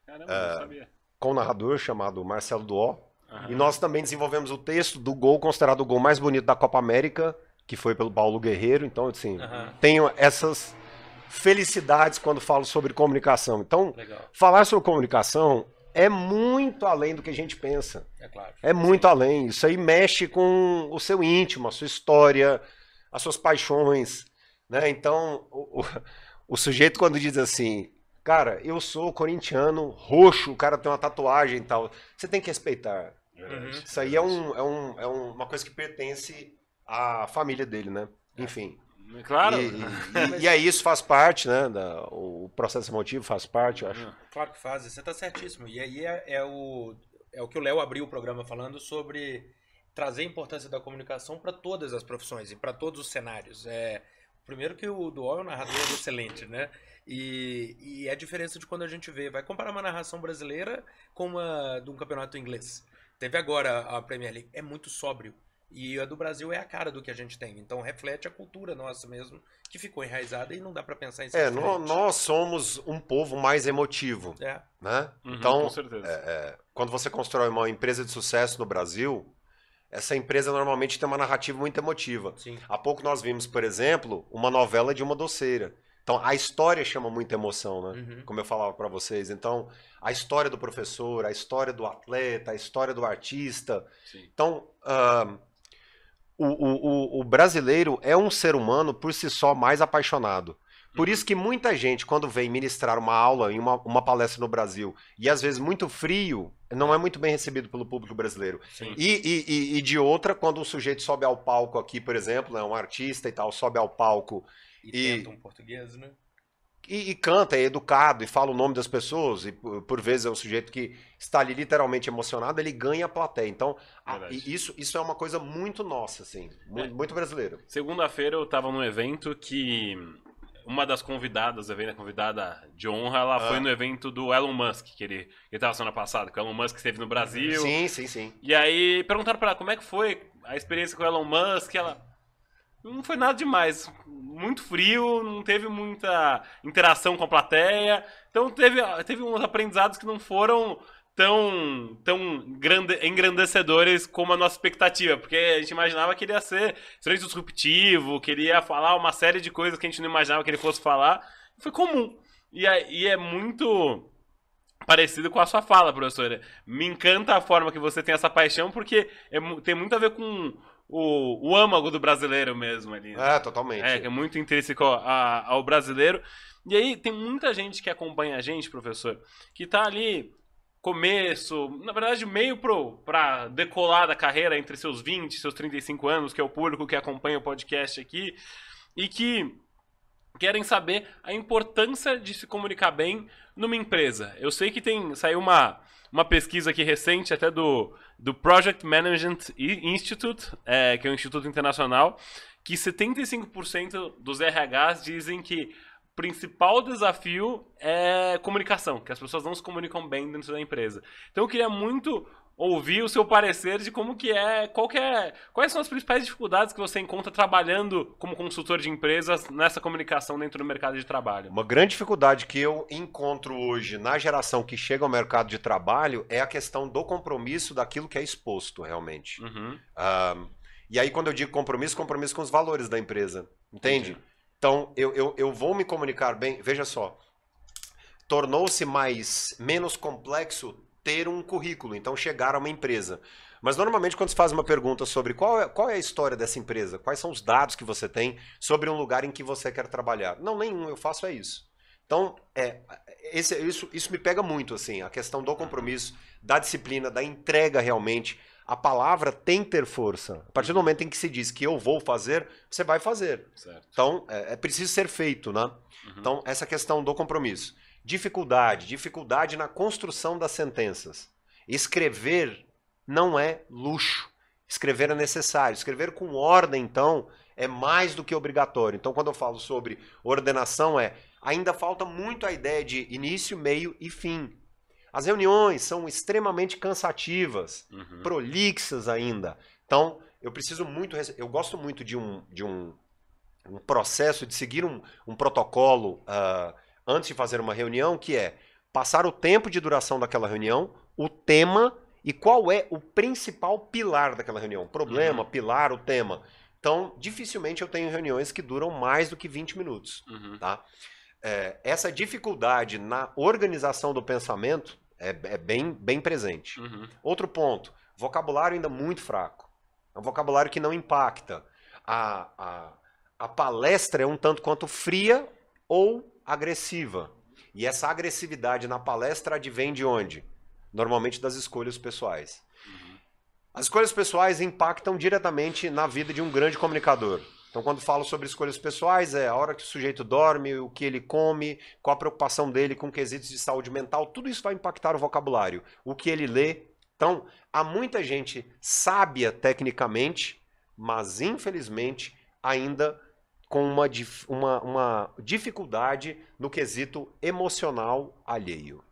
Caramba, não sabia. com um narrador chamado Marcelo Duó. Aham. E nós também desenvolvemos o texto do gol considerado o gol mais bonito da Copa América, que foi pelo Paulo Guerreiro. Então, assim, Aham. tenho essas felicidades quando falo sobre comunicação. Então, Legal. falar sobre comunicação é muito além do que a gente pensa. É claro. É muito além. Isso aí mexe com o seu íntimo, a sua história, as suas paixões. Né? Então, o, o, o sujeito, quando diz assim, cara, eu sou corintiano, roxo, o cara tem uma tatuagem e tal, você tem que respeitar. Verdade. Isso aí é, um, é, um, é um- uma coisa que pertence à família dele, né? Enfim. Claro. E, e- e aí isso faz parte, né? da- o processo emotivo faz parte, eu acho. Claro que faz, você está certíssimo. E aí é, é o, é o que o Léo abriu o programa falando sobre trazer a importância da comunicação para todas as profissões e para todos os cenários. É, primeiro que o Duol é um narrador excelente, né? E, e é a diferença de quando a gente vê, vai comparar uma narração brasileira com uma de um campeonato inglês. Teve agora a Premier League, é muito sóbrio. E a do Brasil é a cara do que a gente tem. Então reflete a cultura nossa mesmo, que ficou enraizada e não dá para pensar em ser É, nó- diferente. nós somos um povo mais emotivo, É, né? Uhum, então, com certeza. é, quando você constrói uma empresa de sucesso no Brasil, essa empresa normalmente tem uma narrativa muito emotiva. sim. Há pouco nós vimos, por exemplo, uma novela de uma doceira. Então, a história chama muita emoção, né? Uhum. Como eu falava para vocês. Então, a história do professor, a história do atleta, a história do artista. Sim. Então, ah, o, o- o- brasileiro é um ser humano por si só mais apaixonado. Por isso que muita gente, quando vem ministrar uma aula em uma, uma palestra no Brasil, e às vezes muito frio, não é muito bem recebido pelo público brasileiro. E, e- e- de outra, quando um sujeito sobe ao palco aqui, por exemplo, né, um artista e tal, sobe ao palco E, E- tenta um português, né? E, e canta, é educado e fala o nome das pessoas, e por, por vezes é um sujeito que está ali literalmente emocionado, ele ganha a plateia. Então, a- isso, isso é uma coisa muito nossa, assim, mu- É. muito, brasileira. Segunda-feira eu tava num evento que uma das convidadas a convidada de honra, ela Ah. foi no evento do Elon Musk, que ele, ele tava semana passada, que o Elon Musk esteve no Brasil. Sim, sim, sim. E aí perguntaram pra ela como é que foi a experiência com o Elon Musk, ela não foi nada demais, muito frio, não teve muita interação com a plateia, então teve, teve uns aprendizados que não foram tão, tão grande, engrandecedores como a nossa expectativa, porque a gente imaginava que ele ia ser extremamente disruptivo, que ele ia falar uma série de coisas que a gente não imaginava que ele fosse falar, foi comum. E é, e é muito parecido com a sua fala, professora. Me encanta a forma que você tem essa paixão, porque é tem muito a ver com o, o âmago do brasileiro mesmo ali. né? É, totalmente. É, que é muito intrínseco a- ao brasileiro. E aí tem muita gente que acompanha a gente, professor, que tá ali começo, na verdade meio pro para decolar da carreira entre seus 20 e seus 35 anos, que é o público que acompanha o podcast aqui, e que querem saber a importância de se comunicar bem numa empresa. Eu sei que tem saiu uma, uma pesquisa aqui recente até do, do Project Management Institute, é, que é um instituto internacional, que 75% dos RHs dizem que o principal desafio é comunicação, que as pessoas não se comunicam bem dentro da empresa. Então eu queria muito ouvir o seu parecer de como que é, qual que é, quais são as principais dificuldades que você encontra trabalhando como consultor de empresas nessa comunicação dentro do mercado de trabalho. Uma grande dificuldade que eu encontro hoje na geração que chega ao mercado de trabalho é a questão do compromisso daquilo que é exposto realmente. Uhum. Uh, e aí quando eu digo compromisso, compromisso com os valores da empresa, entende? Entendi. Então eu, eu, eu vou me comunicar bem, veja só, tornou-se mais menos complexo ter um currículo, então chegar a uma empresa. Mas normalmente quando se faz uma pergunta sobre qual é, qual é a história dessa empresa, quais são os dados que você tem sobre um lugar em que você quer trabalhar. Não, nenhum, eu faço é isso. Então, é, esse, isso, isso me pega muito, assim, a questão do compromisso, da disciplina, da entrega realmente. A palavra tem que ter força. A partir do momento em que se diz que eu vou fazer, você vai fazer. Certo. Então, é, é, preciso ser feito, né? Uhum. Então, essa questão do compromisso. Dificuldade, dificuldade na construção das sentenças. Escrever não é luxo. Escrever é necessário. Escrever com ordem, então, é mais do que obrigatório. Então, quando eu falo sobre ordenação, é ainda falta muito a ideia de início, meio e fim. As reuniões são extremamente cansativas, uhum. prolixas ainda. Então, eu preciso muito. Eu gosto muito de um, de um, um processo, de seguir um, um protocolo. Uh, antes de fazer uma reunião, que é passar o tempo de duração daquela reunião, o tema e qual é o principal pilar daquela reunião. Problema, uhum. pilar, o tema. Então, dificilmente eu tenho reuniões que duram mais do que 20 minutos. Uhum. Tá? É, essa dificuldade na organização do pensamento é, é bem, bem presente. Uhum. Outro ponto, vocabulário ainda muito fraco. É um vocabulário que não impacta. A, a, a palestra é um tanto quanto fria ou agressiva. E essa agressividade na palestra advém de onde? Normalmente das escolhas pessoais. As escolhas pessoais impactam diretamente na vida de um grande comunicador. Então, quando falo sobre escolhas pessoais, é a hora que o sujeito dorme, o que ele come, qual a preocupação dele com quesitos de saúde mental, tudo isso vai impactar o vocabulário. O que ele lê. Então, há muita gente sábia tecnicamente, mas infelizmente ainda com uma, uma, uma dificuldade no quesito emocional alheio.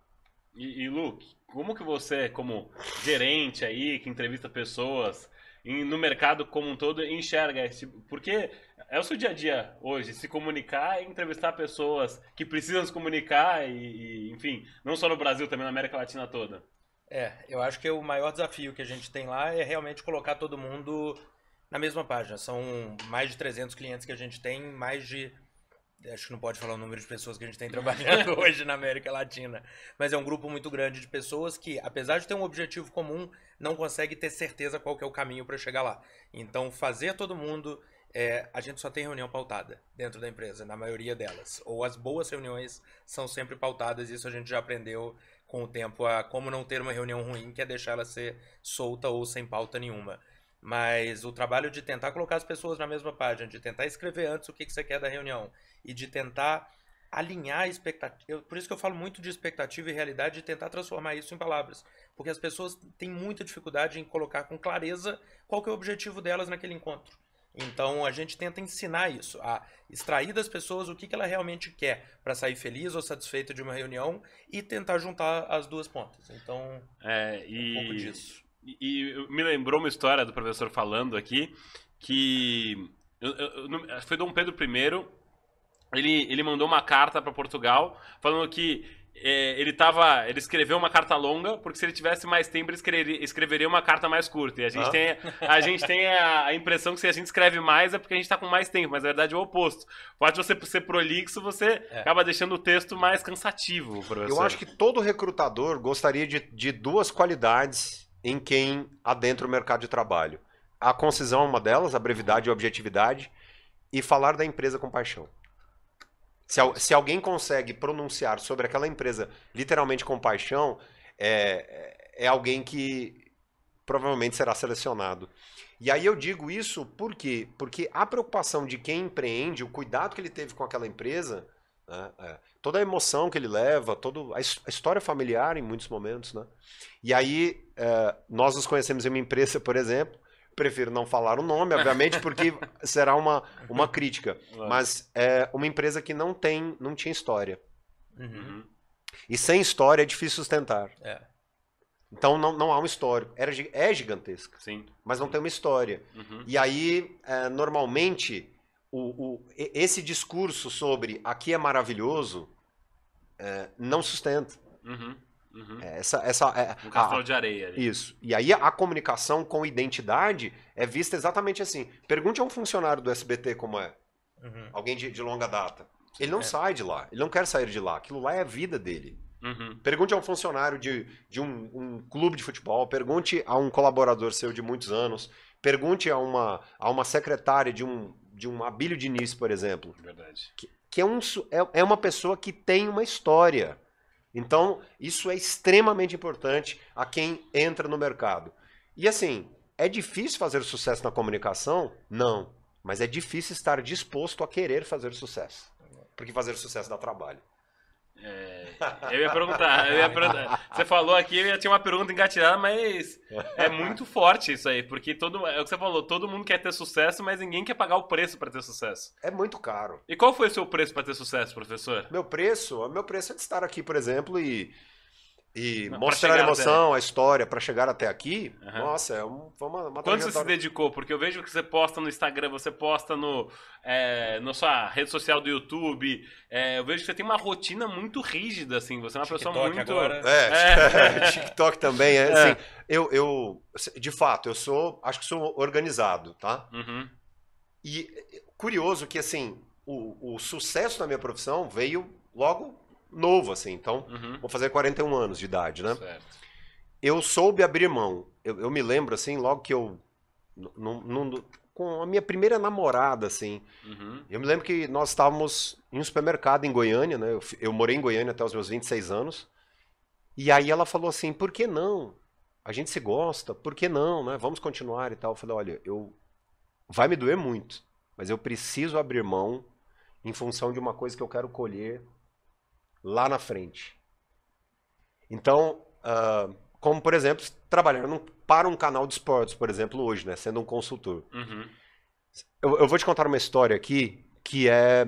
E, e Luke, como que você, como gerente aí, que entrevista pessoas, em, no mercado como um todo, enxerga esse Porque é o seu dia a dia hoje, se comunicar e entrevistar pessoas que precisam se comunicar e, e, enfim, não só no Brasil, também na América Latina toda. É, eu acho que o maior desafio que a gente tem lá é realmente colocar todo mundo na mesma página. São mais de 300 clientes que a gente tem, mais de. Acho que não pode falar o número de pessoas que a gente tem trabalhando hoje na América Latina. Mas é um grupo muito grande de pessoas que, apesar de ter um objetivo comum, não consegue ter certeza qual é o caminho para chegar lá. Então, fazer todo mundo. É, a gente só tem reunião pautada dentro da empresa, na maioria delas. Ou as boas reuniões são sempre pautadas, isso a gente já aprendeu com o tempo a como não ter uma reunião ruim, que é deixar ela ser solta ou sem pauta nenhuma. Mas o trabalho de tentar colocar as pessoas na mesma página, de tentar escrever antes o que, que você quer da reunião e de tentar alinhar a expectativa. Por isso que eu falo muito de expectativa e realidade, de tentar transformar isso em palavras. Porque as pessoas têm muita dificuldade em colocar com clareza qual que é o objetivo delas naquele encontro. Então a gente tenta ensinar isso, a extrair das pessoas o que, que ela realmente quer para sair feliz ou satisfeita de uma reunião e tentar juntar as duas pontas. Então é, e... um pouco disso. E, me lembrou uma história do professor falando aqui que eu, eu, foi Dom Pedro I. Ele, ele mandou uma carta para Portugal falando que é, ele tava. Ele escreveu uma carta longa, porque se ele tivesse mais tempo, ele escreveria, escreveria uma carta mais curta. E a gente ah. tem, a, gente tem a, a, impressão que se a gente escreve mais é porque a gente está com mais tempo, mas na verdade é o oposto. Pode você ser prolixo, você é. acaba deixando o texto mais cansativo, professor. Eu acho que todo recrutador gostaria de, de duas qualidades em quem adentra o mercado de trabalho. A concisão é uma delas, a brevidade e a objetividade, e falar da empresa com paixão. Se, se alguém consegue pronunciar sobre aquela empresa literalmente com paixão, é, é, é alguém que provavelmente será selecionado. E aí eu digo isso por quê? Porque a preocupação de quem empreende, o cuidado que ele teve com aquela empresa, né, é, toda a emoção que ele leva, toda a, his- a história familiar em muitos momentos, né? E aí é, nós nos conhecemos em uma empresa, por exemplo, prefiro não falar o nome, obviamente, porque será uma, uma crítica. Mas é uma empresa que não tem, não tinha história. Uhum. E sem história é difícil sustentar. É. Então não, não há um histórico. Era, é gigantesca, Sim. mas não tem uma história. Uhum. E aí, é, normalmente, o, o- esse discurso sobre aqui é maravilhoso é, não sustenta. Uhum. Uhum. É, Essa, essa, é, Um a- castelo de areia ali. isso. E aí a comunicação com identidade é vista exatamente assim. Pergunte a um funcionário do SBT como é. Uhum. Alguém de, de longa data. Ele não É. sai de lá. Ele não quer sair de lá. Aquilo lá é a vida dele. Uhum. Pergunte a um funcionário de, de um, um clube de futebol, pergunte a um colaborador seu de muitos anos, pergunte a uma, a uma secretária de um, de um Abílio Diniz, por exemplo, Verdade. que é, um, é, é uma pessoa que tem uma história. Então, isso é extremamente importante a quem entra no mercado. E assim, é difícil fazer sucesso na comunicação? Não. Mas é difícil estar disposto a querer fazer sucesso. Porque fazer sucesso dá trabalho. É, eu ia perguntar, eu ia perguntar. Você falou aqui, eu ia tinha uma pergunta engatilhada, mas é muito forte isso aí, porque todo, é o que você falou, todo mundo quer ter sucesso, mas ninguém quer pagar o preço para ter sucesso. É muito caro. E qual foi o seu preço para ter sucesso, professor? Meu preço, meu preço é de estar aqui, por exemplo, e, e Pra mostrar a emoção, a história para chegar até aqui. Aham. Nossa, é um- foi uma, uma Quando você se dedicou? Porque eu vejo que você posta no Instagram, você posta no, é, na sua rede social do YouTube. é, eu vejo que você tem uma rotina muito rígida, assim. Você é uma pessoa TikTok muito. agora. É, TikTok também é, assim, eu, eu, de fato, eu sou, acho que sou organizado, tá? Uhum, E curioso que, assim, o, o sucesso na minha profissão veio logo novo, assim, então, uhum. vou fazer 41 anos de idade, né? Certo. eu soube abrir mão. Eu, eu me lembro, assim, logo que eu. com a minha primeira namorada, assim. Uhum. Eu me lembro que nós estávamos em um supermercado em Goiânia, né? Eu, eu morei em Goiânia até os meus 26 anos. E aí ela falou assim: por que não? A gente se gosta, por que não, né? Vamos continuar e tal. Eu falei: olha, eu. Vai me doer muito, mas eu preciso abrir mão em função de uma coisa que eu quero colher lá na frente. Então, ah, como por exemplo, trabalhar num- para um canal de esportes, por exemplo, hoje, né? Sendo um consultor. Uhum. Eu, eu vou te contar uma história aqui que é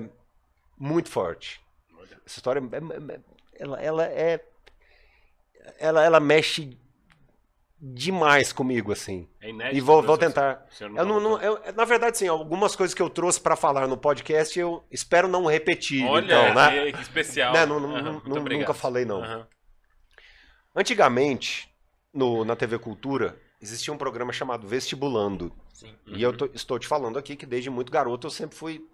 muito forte. Essa história é- é- é- ela, ela é ela, ela mexe demais comigo assim. É inédito. E vou, vou tentar. Eu não, não- eu- na verdade, sim, algumas coisas que eu trouxe para falar no podcast eu espero não repetir. Olha, então, né? que, especial. Né, não- muito nunca falei, não. Aham. Antigamente, no, na TV Cultura, existia um programa chamado Vestibulando. Sim. E eu tô- estou te falando aqui que desde muito garoto eu sempre fui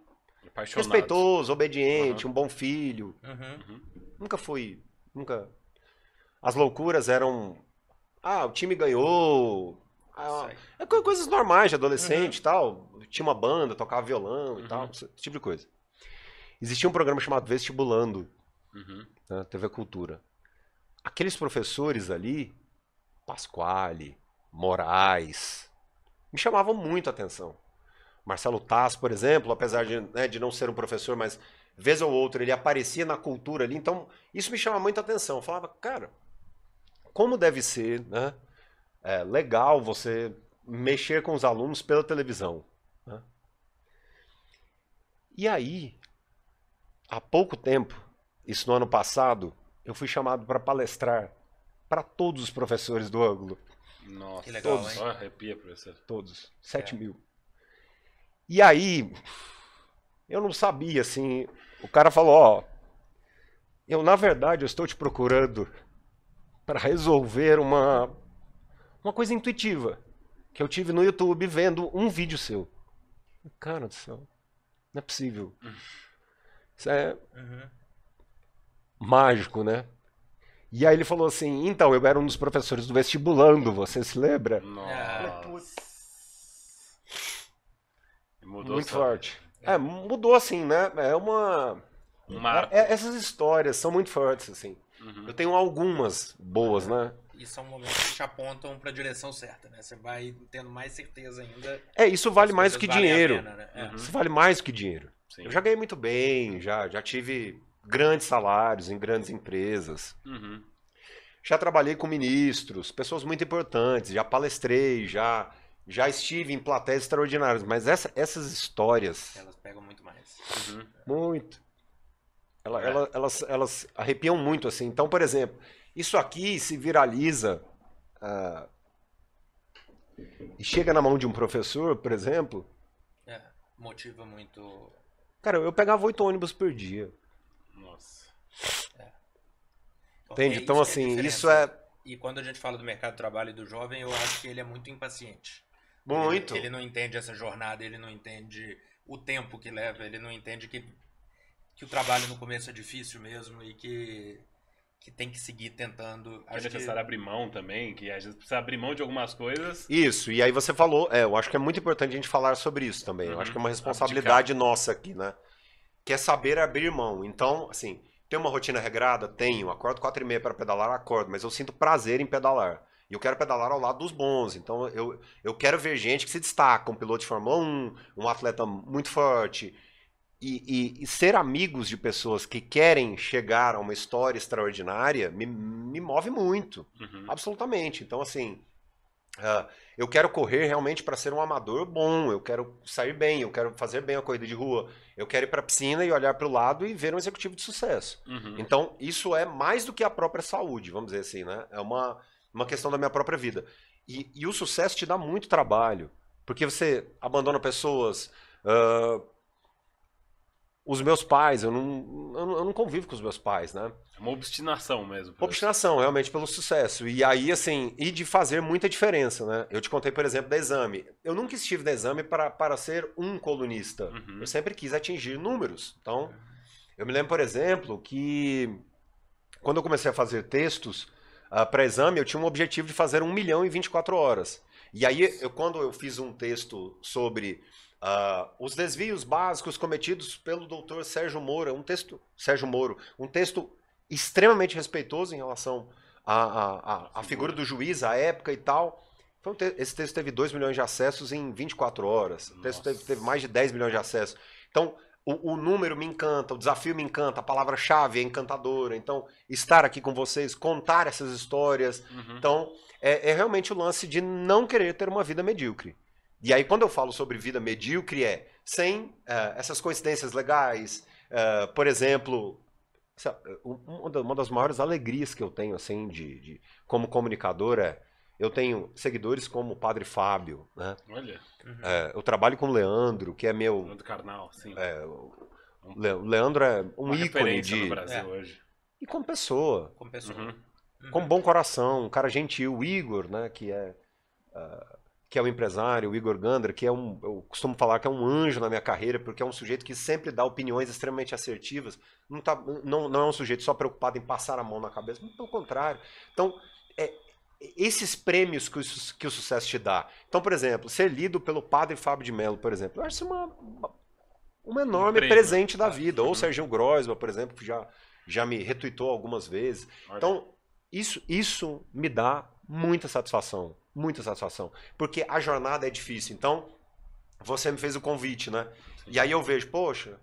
Apaixonado. respeitoso, obediente, um bom filho. Uhum. Nunca fui. Nunca. As loucuras eram. Ah, o time ganhou. Ah, é co- coisas normais de adolescente e tal. Tinha uma banda, tocava violão e Uhum. tal, esse tipo de coisa. Existia um programa chamado Vestibulando, Uhum. na TV Cultura. Aqueles professores ali, Pasquale, Moraes, me chamavam muito a atenção. Marcelo Tass, por exemplo, apesar de, né, de não ser um professor, mas vez ou outra ele aparecia na cultura ali, então isso me chama muita atenção. Eu falava, cara, como deve ser né, é, legal você mexer com os alunos pela televisão. né? E aí, há pouco tempo, isso no ano passado, eu fui chamado para palestrar para todos os professores do ângulo. Nossa. Que legal, Todos. hein? Ó, arrepia, professor. Todos. 7 É. mil. E aí, eu não sabia, assim. O cara falou: Ó, eu na verdade eu estou te procurando para resolver uma, uma coisa intuitiva que eu tive no YouTube vendo um vídeo seu. Cara do céu, não é possível. Isso é Uhum. mágico, né? E aí ele falou assim: então, eu era um dos professores do vestibulando, você se lembra? Nossa. Mudou Muito sua- forte. É, mudou assim, né? É uma. Um. É- essas histórias são muito fortes, assim. Uhum. Eu tenho algumas boas, né? E são momentos que te apontam para a direção certa, né? Você vai tendo mais certeza ainda. É, isso vale mais do que dinheiro. pena, né? É. Uhum. Isso vale mais do que dinheiro. Sim. Eu já ganhei muito bem, já, já tive grandes salários em grandes empresas. Uhum. Já trabalhei com ministros, pessoas muito importantes, já palestrei, já, já estive em plateias extraordinárias. Mas essa- essas histórias, Elas pegam muito mais. Uhum. muito. Ela- É. ela- elas, elas arrepiam muito, assim. Então, por exemplo, isso aqui se viraliza ah, e chega na mão de um professor, por exemplo. É, motiva muito. Cara, eu pegava oito ônibus por dia. Nossa. Entende? é Então, que é a assim, diferença. isso é E quando a gente fala do mercado de trabalho e do jovem, eu acho que ele é muito impaciente. muito. Ele, ele não entende essa jornada, ele não entende o tempo que leva, ele não entende que, que o trabalho no começo é difícil mesmo e que, que tem que seguir tentando. É Acho que, necessário abrir mão também, que às vezes precisa abrir mão de algumas coisas. Isso, e aí você falou, é, eu acho que é muito importante a gente falar sobre isso também. Eu Uhum. acho que é uma responsabilidade nossa aqui, né? Que é saber abrir mão. Então, assim, tem uma rotina regrada? Tenho. Acordo quatro e meia para pedalar, acordo, mas eu sinto prazer em pedalar. E eu quero pedalar ao lado dos bons. Então, eu, eu quero ver gente que se destaca, um piloto de Fórmula 1, um atleta muito forte. E, e- e ser amigos de pessoas que querem chegar a uma história extraordinária me, me move muito. Uhum. Absolutamente. Então, assim, ah, eu quero correr realmente para ser um amador bom, eu quero sair bem, eu quero fazer bem a corrida de rua, eu quero ir para a piscina e olhar para o lado e ver um executivo de sucesso. Uhum. Então, isso é mais do que a própria saúde, vamos dizer assim, né? É uma, uma questão da minha própria vida. E, e o sucesso te dá muito trabalho, porque você abandona pessoas. ah, os meus pais, eu não, eu não eu não convivo com os meus pais, né? É uma obstinação mesmo. Obstinação, realmente, pelo sucesso. E aí, assim, e de fazer muita diferença, né? Eu te contei, por exemplo, da exame. Eu nunca estive no exame para, para ser um colunista. Uhum. Eu sempre quis atingir números. Então, eu me lembro, por exemplo, que quando eu comecei a fazer textos para exame, eu tinha um objetivo de fazer 1 milhão em 24 horas. E aí, eu, quando eu fiz um texto sobre ah, os desvios básicos cometidos pelo doutor Sérgio Moura, um texto, Sérgio Moro, um texto extremamente respeitoso em relação à, à, à- à figura do juiz, à época e tal. Te- esse texto teve 2 milhões de acessos em 24 horas. O texto teve, teve mais de 10 milhões de acessos. Então, o, o número me encanta, o desafio me encanta, a palavra-chave é encantadora. Então, estar aqui com vocês, contar essas histórias. Uhum. Então, é, é realmente o lance de não querer ter uma vida medíocre. E aí, quando eu falo sobre vida medíocre, é sem eh, essas coincidências legais. eh, por exemplo, um- uma da- uma das maiores alegrias que eu tenho, assim, de, de- como comunicador é eu tenho seguidores como o Padre Fábio, né? Olha, Uhum. Eh, eu trabalho com o Leandro, que é meu. do carnal, sim. é, o Le- o Leandro é um Uma ícone de. no Brasil É. hoje. E como pessoa. Como pessoa. Uhum. Uhum. com bom coração, um cara gentil, o Igor, né, que é ah, que é o empresário, o Igor Gander, que é um, eu costumo falar que é um anjo na minha carreira, porque é um sujeito que sempre dá opiniões extremamente assertivas, não, tá, não, não é um sujeito só preocupado em passar a mão na cabeça, muito pelo contrário. Então, é, esses prêmios que o, que o sucesso te dá. Então, por exemplo, ser lido pelo padre Fábio de Mello, por exemplo, eu acho isso uma, uma- um enorme prêmio. presente da Ah, vida. Ou uhum. Serginho Grosma, por exemplo, que já, já me retuitou algumas vezes. Olha. Então, isso, isso me dá muita satisfação. Muita satisfação. Porque a jornada é difícil. Então, você me fez o convite, né? E aí eu vejo, poxa,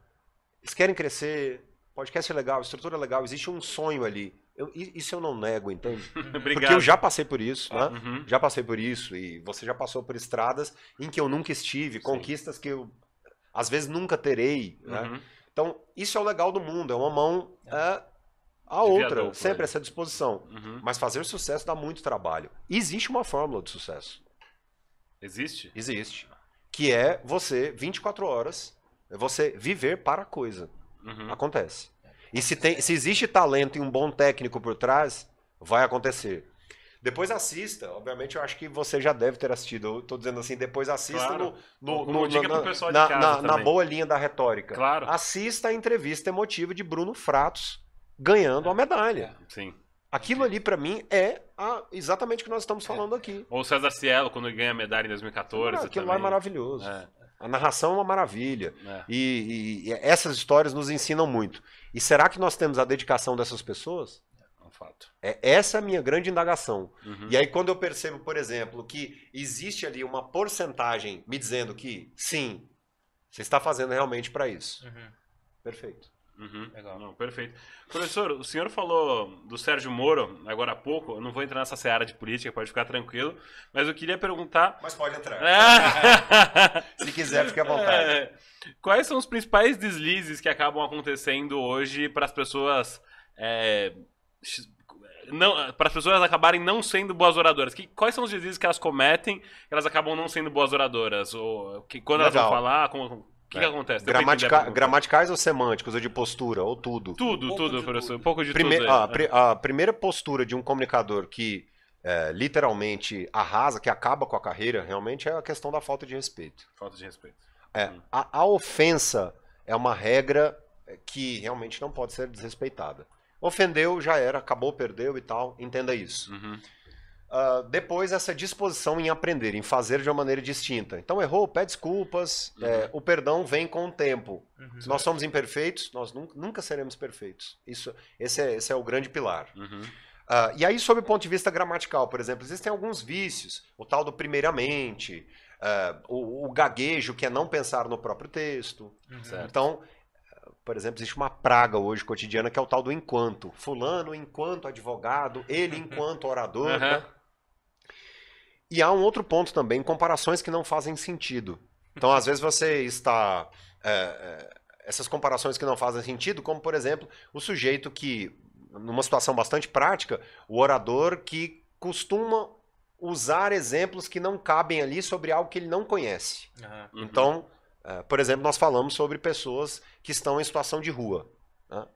eles querem crescer, podcast é legal, estrutura é legal, existe um sonho ali. Eu- isso eu não nego, entende? Porque eu já passei por isso, né? Uhum. Já passei por isso e você já passou por estradas em que eu nunca estive, conquistas que eu às vezes nunca terei, né? Uhum. Então, isso é o legal do mundo, é uma mão é, a outra, viaduto, sempre essa disposição. Uhum. Mas fazer sucesso dá muito trabalho. Existe uma fórmula de sucesso. Existe? Existe. Que é você, 24 horas, é você viver para a coisa. Uhum. Acontece. E se, tem, se existe talento e um bom técnico por trás, vai acontecer. Depois assista. Obviamente, eu acho que você já deve ter assistido. Eu tô dizendo assim, depois assista Claro. no, no, no- dica na, pro pessoal de na- casa na- na boa linha da retórica. Claro. Assista a entrevista emotiva de Bruno Fratos ganhando a medalha. Sim. Aquilo ali, pra mim, é a- exatamente o que nós estamos falando aqui. Ou o César Cielo, quando ele ganha a medalha em 2014. Ah, aquilo lá é também. maravilhoso. É, A narração é uma maravilha. é. E, e- e essas histórias nos ensinam muito. E será que nós temos a dedicação dessas pessoas? fato. É, essa é a minha grande indagação. Uhum. E aí, quando eu percebo, por exemplo, que existe ali uma porcentagem me dizendo que sim, você está fazendo realmente para isso. Uhum. Perfeito. Uhum. Legal. Não, perfeito. Professor, o senhor falou do Sérgio Moro agora há pouco. Eu não vou entrar nessa seara de política, pode ficar tranquilo. Mas eu queria perguntar. Mas pode entrar. É. Se quiser, fique à vontade. É. Quais são os principais deslizes que acabam acontecendo hoje para as pessoas. É, não, para as pessoas acabarem não sendo boas oradoras? Que, quais são os deslizes que elas cometem que elas acabam não sendo boas oradoras? Ou que, quando elas Legal. vão falar, como, o que, que É. acontece? Gramatica- gramaticais ou semânticos, ou de postura, ou tudo. Tudo, Um tudo, professor. tudo. Um pouco de Prime- tudo. a, pri- a primeira postura de um comunicador que é, literalmente arrasa, que acaba com a carreira, realmente é a questão da falta de respeito. Falta de respeito. É, Hum. a, a ofensa é uma regra que realmente não pode ser desrespeitada. Ofendeu, já era, acabou, perdeu e tal, entenda isso. Uhum. Ah, depois, essa disposição em aprender, em fazer de uma maneira distinta. Então, errou, pede desculpas, Uhum. é, o perdão vem com o tempo. Uhum. Se nós somos imperfeitos, nós nunca, nunca seremos perfeitos. Isso, esse, é, esse é o grande pilar. Uhum. Ah, e aí, sob o ponto de vista gramatical, por exemplo, existem alguns vícios. O tal do primeiramente, ah, o, o gaguejo, que é não pensar no próprio texto. Uhum. Então, por exemplo, existe uma praga hoje cotidiana que é o tal do enquanto. Fulano enquanto advogado, ele enquanto orador. Uhum. né? E há um outro ponto também, comparações que não fazem sentido. Então, às vezes você está... é, é, essas comparações que não fazem sentido, como, por exemplo, o sujeito que, numa situação bastante prática, o orador que costuma usar exemplos que não cabem ali sobre algo que ele não conhece. Uhum. Então, eh, por exemplo, nós falamos sobre pessoas que estão em situação de rua. né?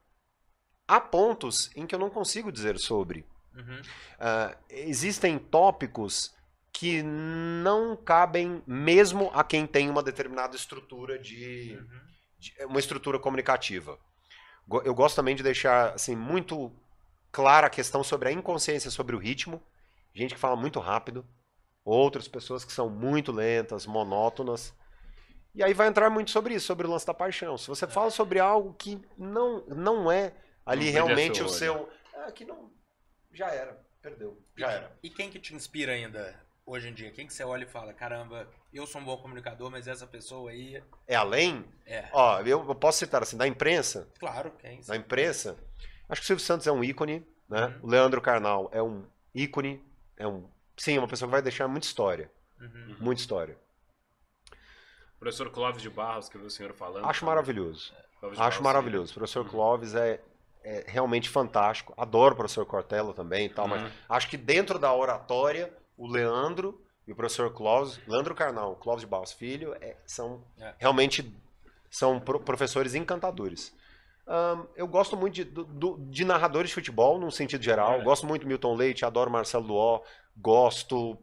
Há pontos em que eu não consigo dizer sobre. Uhum. Ah, existem tópicos que não cabem mesmo a quem tem uma determinada estrutura de, Uhum. de- uma estrutura comunicativa. Eu gosto também de deixar assim muito clara a questão sobre a inconsciência sobre o ritmo. Gente que fala muito rápido, outras pessoas que são muito lentas, monótonas. E aí vai entrar muito sobre isso, sobre o lance da paixão. Se você fala sobre algo que não, não é ali Não realmente o seu. É, que não. Já era, perdeu. Já era. E quem que te inspira ainda hoje em dia? Quem que você olha e fala, caramba, eu sou um bom comunicador, mas essa pessoa aí É além? é. Ó, eu, eu posso citar assim, da imprensa, Claro, quem? da imprensa, acho que o Silvio Santos é um ícone, né? Uhum. O Leandro Carnal é um ícone, é um. Sim, uma pessoa que vai deixar muita história. Uhum. Muita história. Professor Clóvis de Barros, que eu vi o senhor falando. Acho maravilhoso. De Acho Barros, maravilhoso. O professor Uhum. Clóvis é, é realmente fantástico. Adoro o professor Cortella também e tal, mas Uhum. acho que dentro da oratória, o Leandro e o professor Clóvis, Leandro Carnal, Clóvis de Barros Filho, é, são É. realmente são pro- professores encantadores. Ahn, eu gosto muito de, do- do- de narradores de futebol, num sentido geral. É. Gosto muito do Milton Leite, adoro Marcelo Luó, gosto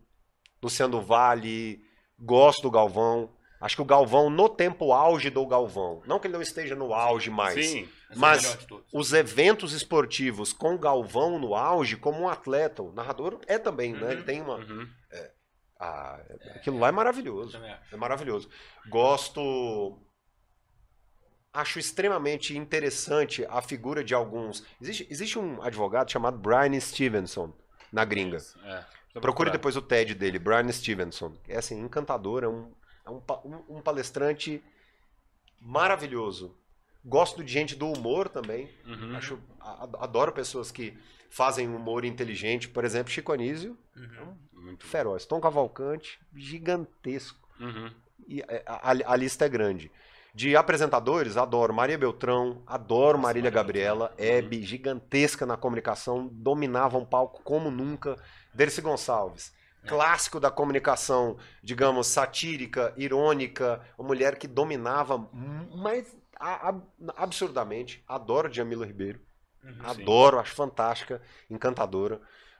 Luciano Vale, gosto do Galvão. Acho que o Galvão, no tempo auge do Galvão, não que ele não esteja no auge mais, Sim. Mas, Mas- é os eventos esportivos com o Galvão no auge, como um atleta, o narrador é também, né? Uhum. Ele tem uma. Uhum. ah, aquilo lá é maravilhoso. É maravilhoso. Gosto. Acho extremamente interessante a figura de alguns. Existe, existe um advogado chamado Brian Stevenson na gringa. É. Procure depois o TED dele, Brian Stevenson. É assim, encantador, é um, é um, um- um palestrante maravilhoso. Gosto de gente do humor também. Uhum. Acho, adoro pessoas que fazem humor inteligente. Por exemplo, Chico Anísio, Uhum. Muito feroz. Tom Cavalcante, gigantesco. Uhum. E é, a, a- a lista é grande. De apresentadores, adoro Maria Beltrão, adoro Nossa, Marília Maria Gabriela, Beltrão. Hebe, gigantesca na comunicação, dominava um palco como nunca. Dercy Gonçalves, É. clássico da comunicação, digamos, satírica, irônica, uma mulher que dominava, mas absurdamente. Adoro Jamila Ribeiro, Uhum. adoro, acho fantástica, encantadora.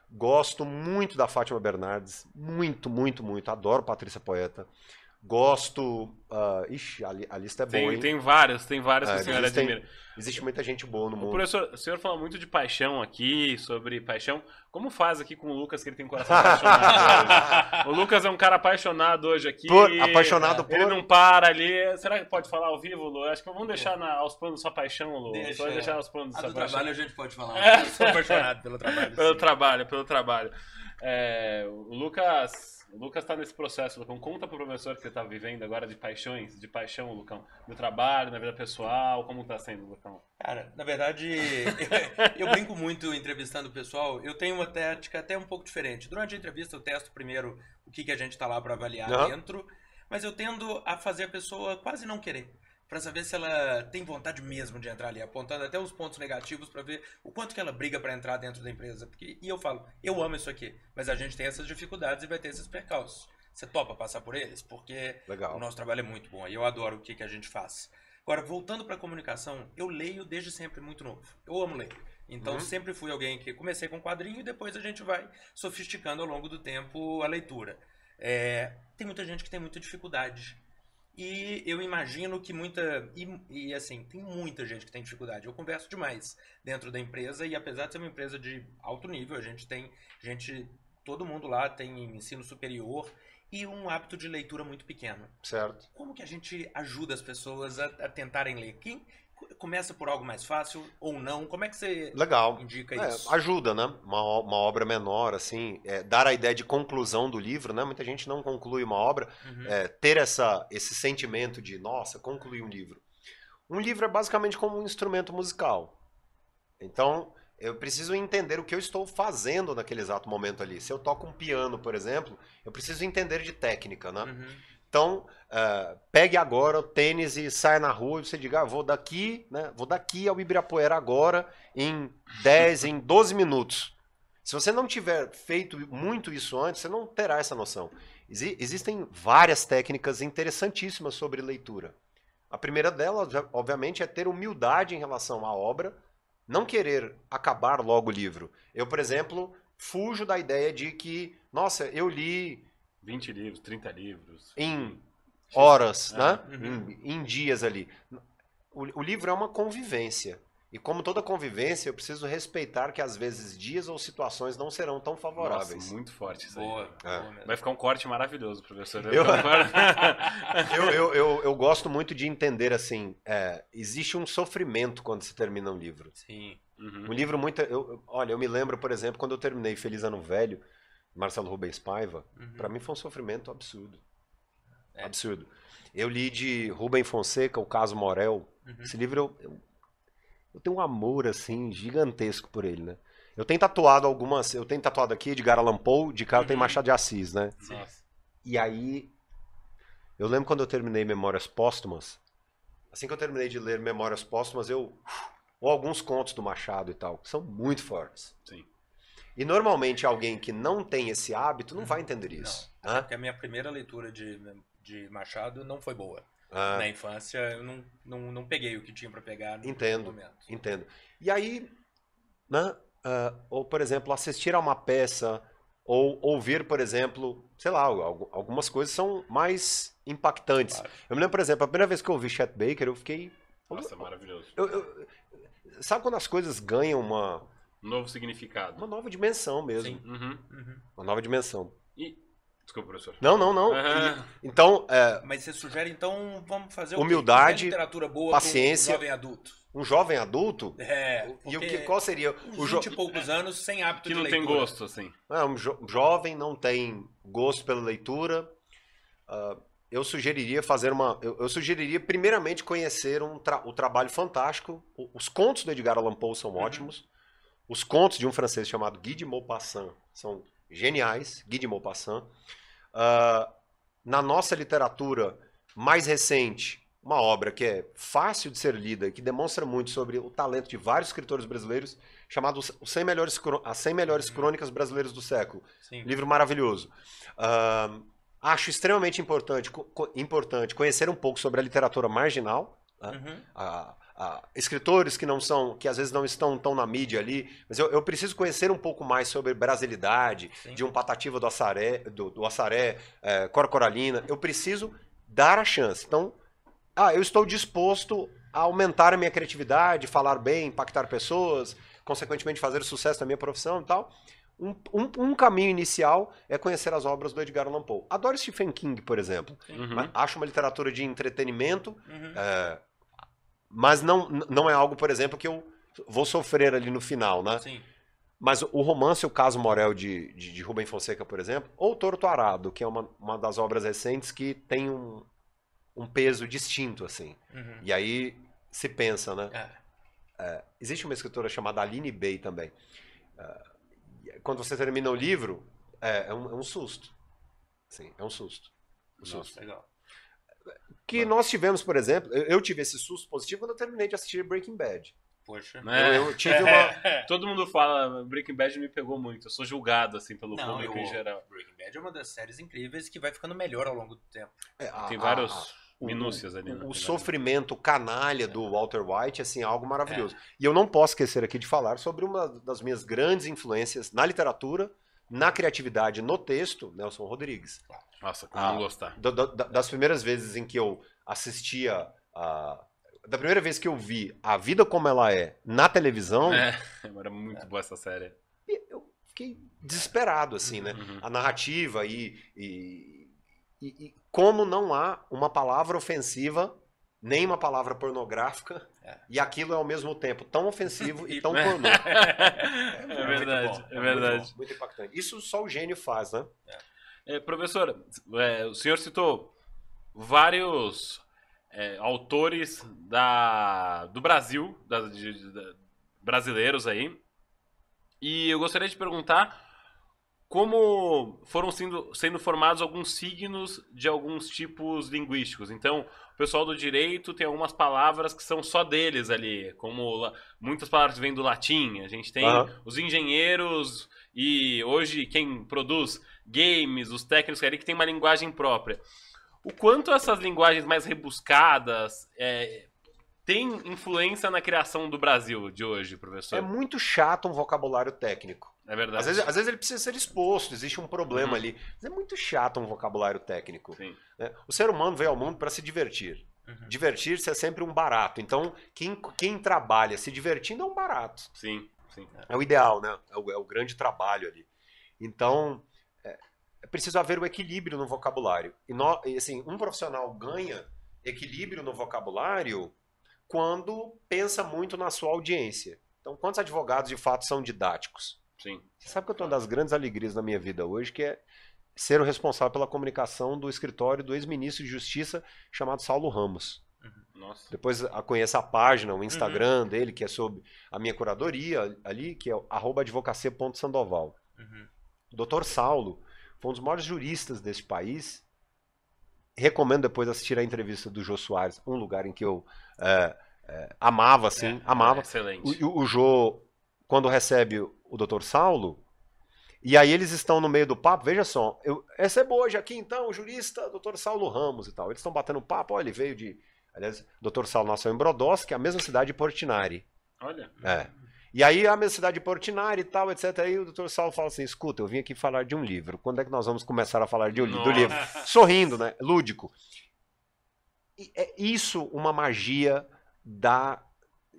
Gosto muito da Fátima Bernardes, muito, muito, muito. Adoro Patrícia Poeta. Gosto. Uh, ixi, a, a, lista é boa. Tem, hein? tem vários, tem vários que É, a senhora existem- admira. Existe muita gente boa no O mundo. professor, o senhor fala muito de paixão aqui, sobre paixão. Como faz aqui com o Lucas, que ele tem um coração apaixonado? O Lucas é um cara apaixonado hoje aqui. Por- apaixonado Ele por- não para ali. Será que pode falar ao vivo, Lu? Acho que vamos deixar na- aos planos sua paixão, Lu. Deixa, Pode é. deixar aos planos A sua do paixão. trabalho a gente pode falar. Eu sou apaixonado pelo trabalho. Pelo sim. trabalho, pelo trabalho. É, o Lucas. O Lucas tá nesse processo, Lucão. Conta pro professor que você tá vivendo agora de paixões, de paixão, Lucão. No trabalho, na vida pessoal, como tá sendo, Lucão? Cara, na verdade, eu, eu brinco muito entrevistando o pessoal. Eu tenho uma tática até um pouco diferente. Durante a entrevista, eu testo primeiro o que, que a gente tá lá para avaliar Aham. dentro, mas eu tendo a fazer a pessoa quase não querer. Pra saber se ela tem vontade mesmo de entrar ali, apontando até os pontos negativos pra ver o quanto que ela briga pra entrar dentro da empresa. Porque, e eu falo, eu amo isso aqui, mas a gente tem essas dificuldades e vai ter esses percalços. Você topa passar por eles? Porque Legal. o nosso trabalho é muito bom e eu adoro o que, que a gente faz. Agora, voltando para comunicação, eu leio desde sempre muito novo. Eu amo ler. Então, Uhum. sempre fui alguém que comecei com quadrinho e depois a gente vai sofisticando ao longo do tempo a leitura. É, tem muita gente que tem muita dificuldade. E eu imagino que muita. E, e, assim, tem muita gente que tem dificuldade. Eu converso demais dentro da empresa e apesar de ser uma empresa de alto nível, a gente tem gente. Todo mundo lá tem ensino superior e um hábito de leitura muito pequeno. Certo. Como que a gente ajuda as pessoas a, a tentarem ler? Quem começa por algo mais fácil ou não? Como é que você Legal. indica É, isso? ajuda, né? Uma, uma obra menor, assim, é, dar a ideia de conclusão do livro, né? Muita gente não conclui uma obra, Uhum. é, ter essa, esse sentimento de, nossa, concluí um livro. Um livro é basicamente como um instrumento musical. Então, eu preciso entender o que eu estou fazendo naquele exato momento ali. Se eu toco um piano, por exemplo, eu preciso entender de técnica, né? Uhum. Então, é, pegue agora o tênis e saia na rua e você diga, ah, vou daqui, né? Vou daqui ao Ibirapuera agora em 10, em 12 minutos. Se você não tiver feito muito isso antes, você não terá essa noção. Exi- existem várias técnicas interessantíssimas sobre leitura. A primeira delas, obviamente, é ter humildade em relação à obra, não querer acabar logo o livro. Eu, por exemplo, fujo da ideia de que, nossa, eu li 20 livros, 30 livros. em horas, É, né? uhum. Em, em dias ali. O, o livro é uma convivência. E como toda convivência, eu preciso respeitar que às vezes dias ou situações não serão tão favoráveis. Nossa, muito forte isso aí. Boa, É. Vai ficar um corte maravilhoso, professor. Eu- Eu, eu, eu, eu gosto muito de entender assim, é, existe um sofrimento quando se termina um livro. Sim. Uhum. Um livro muito. eu- olha, eu me lembro, por exemplo, quando eu terminei Feliz Ano Velho, Marcelo Rubens Paiva, Uhum. Pra mim foi um sofrimento absurdo. É. Absurdo. Eu li de Rubem Fonseca, O Caso Morel. Uhum. Esse livro eu, eu, eu tenho um amor assim gigantesco por ele, né? Eu tenho tatuado algumas, eu tenho tatuado aqui Edgar Allan Poe, de cara tem Uhum. Machado de Assis, né? Nossa. E aí eu lembro quando eu terminei Memórias Póstumas, assim que eu terminei de ler Memórias Póstumas, eu ou alguns contos do Machado e tal, que são muito fortes. Sim. E normalmente alguém que não tem esse hábito não vai entender isso. Não, até né? porque a minha primeira leitura de, de Machado não foi boa. Ah. Na infância, eu não, não, não peguei o que tinha pra pegar no Entendo. momento. Entendo. E aí, né? ah, ou, por exemplo, assistir a uma peça, ou ouvir, por exemplo, sei lá, algu- algumas coisas são mais impactantes. Claro. Eu me lembro, por exemplo, a primeira vez que eu ouvi Chet Baker, eu fiquei. Nossa, maravilhoso. eu- eu- sabe quando as coisas ganham uma, Novo significado. uma nova dimensão mesmo? Sim. Uhum. Uhum. Uma nova dimensão. E. Desculpa, professor. Não, não, não. E- então, é, Mas você sugere, então, vamos fazer? Humildade, literatura boa paciência. um jovem adulto. um jovem adulto. É, E o que, qual seria uns o jo- 20 e poucos anos sem hábito Que de não tem leitura. gosto, assim. Ah, um jo- jovem não tem gosto pela leitura. ah, eu sugeriria fazer uma. Eu, eu sugeriria primeiramente conhecer um tra- o trabalho fantástico. O- os contos do Edgar Allan Poe são ótimos. Os contos de um francês chamado Guy de Maupassant são geniais. Guy de Maupassant. Ah, na nossa literatura mais recente, uma obra que é fácil de ser lida e que demonstra muito sobre o talento de vários escritores brasileiros, chamado Os 100 melhores, As 100 Melhores Crônicas Brasileiras do Século. Sim. Livro maravilhoso. Ahn, acho extremamente importante, co- co- importante conhecer um pouco sobre a literatura marginal. né? Uhum. A- a- escritores que não são, que às vezes não estão tão na mídia ali, mas eu, eu preciso conhecer um pouco mais sobre brasilidade, Sim. de um Patativa do Assaré, do, do Assaré, é, Cor Coralina. Eu preciso dar a chance. Então, ah, eu estou disposto a aumentar a minha criatividade, falar bem, impactar pessoas, consequentemente fazer sucesso na minha profissão e tal. Um, um, um, caminho inicial é conhecer as obras do Edgar Allan Poe. Adoro Stephen King, por exemplo. Uhum. Acho uma literatura de entretenimento, uhum. é, mas não, não é algo, por exemplo, que eu vou sofrer ali no final, né? Sim. Mas o romance O Caso Morel de, de, de Rubem Fonseca, por exemplo, ou Torto Arado, que é uma, uma das obras recentes que tem um, um peso distinto, assim. Uhum. E aí se pensa, né? É. É, existe uma escritora chamada Aline Bey também. É, quando você termina o livro, é, é, um, é um, susto. Sim, é um susto. Um Nossa, susto. legal. Que nós tivemos, por exemplo, eu, eu, tive esse susto positivo quando eu terminei de assistir Breaking Bad. Poxa. É. Eu, eu, tive uma. Todo mundo fala, Breaking Bad me pegou muito. Eu sou julgado, assim, pelo Não, público em geral. Breaking Bad é uma das séries incríveis que vai ficando melhor ao longo do tempo. É, Tem vários minúcias ali. O, o sofrimento canalha do Walter White, assim, é algo maravilhoso. É. E eu não posso esquecer aqui de falar sobre uma das minhas grandes influências na literatura, na criatividade, no texto, Nelson Rodrigues. Nossa, como ah, não gostar. Das primeiras vezes em que eu assistia a da primeira vez que eu vi A Vida Como Ela É na televisão. É, era muito boa essa série. Eu fiquei desesperado, assim, né? Uhum. A narrativa e, e, e, e, como não há uma palavra ofensiva, nem uma palavra pornográfica, é. e aquilo é ao mesmo tempo tão ofensivo e tão pornô. É, é verdade, bom, é, é verdade. Muito, muito, impactante. Isso só o gênio faz, né? É, professor, é, o senhor citou vários é, autores da, do Brasil, da, de, de, brasileiros aí. E eu gostaria de perguntar como foram sendo, sendo formados alguns signos de alguns tipos linguísticos. Então, o pessoal do direito tem algumas palavras que são só deles ali, como muitas palavras vêm do latim. A gente tem uhum. os engenheiros e hoje quem produz games, os técnicos ali que tem uma linguagem própria o quanto essas linguagens mais rebuscadas é, têm influência na criação do Brasil de hoje, professor? É muito chato um vocabulário técnico. É verdade. Às vezes, às vezes ele precisa ser exposto, existe um problema uhum. ali. Mas é muito chato um vocabulário técnico. Né? O ser humano veio ao mundo para se divertir. Uhum. Divertir-se é sempre um barato. Então, quem, quem trabalha se divertindo é um barato. Sim, sim. É o ideal, né? É o, é o grande trabalho ali. Então, preciso haver o equilíbrio no vocabulário. E, no, assim, um profissional ganha equilíbrio no vocabulário quando pensa muito na sua audiência. Então, quantos advogados de fato são didáticos? Sim. Você sabe que eu tenho uma das grandes alegrias da minha vida hoje, que é ser o responsável pela comunicação do escritório do ex-ministro de Justiça chamado Saulo Ramos. Uhum. Nossa. Depois conheça a página, o Instagram uhum. dele, que é sobre a minha curadoria ali, que é advocacia.sandoval. Uhum. Doutor Saulo foi um dos maiores juristas desse país. Recomendo depois assistir a entrevista do Jô Soares, um lugar em que eu é, é, amava, assim, é, amava. excelente. O, o Jô, quando recebe o Dr. Saulo, e aí eles estão no meio do papo, veja só, eu recebo hoje aqui então o jurista Dr. Saulo Ramos e tal. Eles estão batendo papo, olha, ele veio de. Aliás, Dr. Saulo nasceu em Brodowski, é a mesma cidade de Portinari. Olha. É. E aí a minha cidade de Portinari e tal, etc. Aí o doutor Saulo fala assim: escuta, eu vim aqui falar de um livro. Quando é que nós vamos começar a falar de, do livro? Sorrindo, né? Lúdico. E é isso uma magia da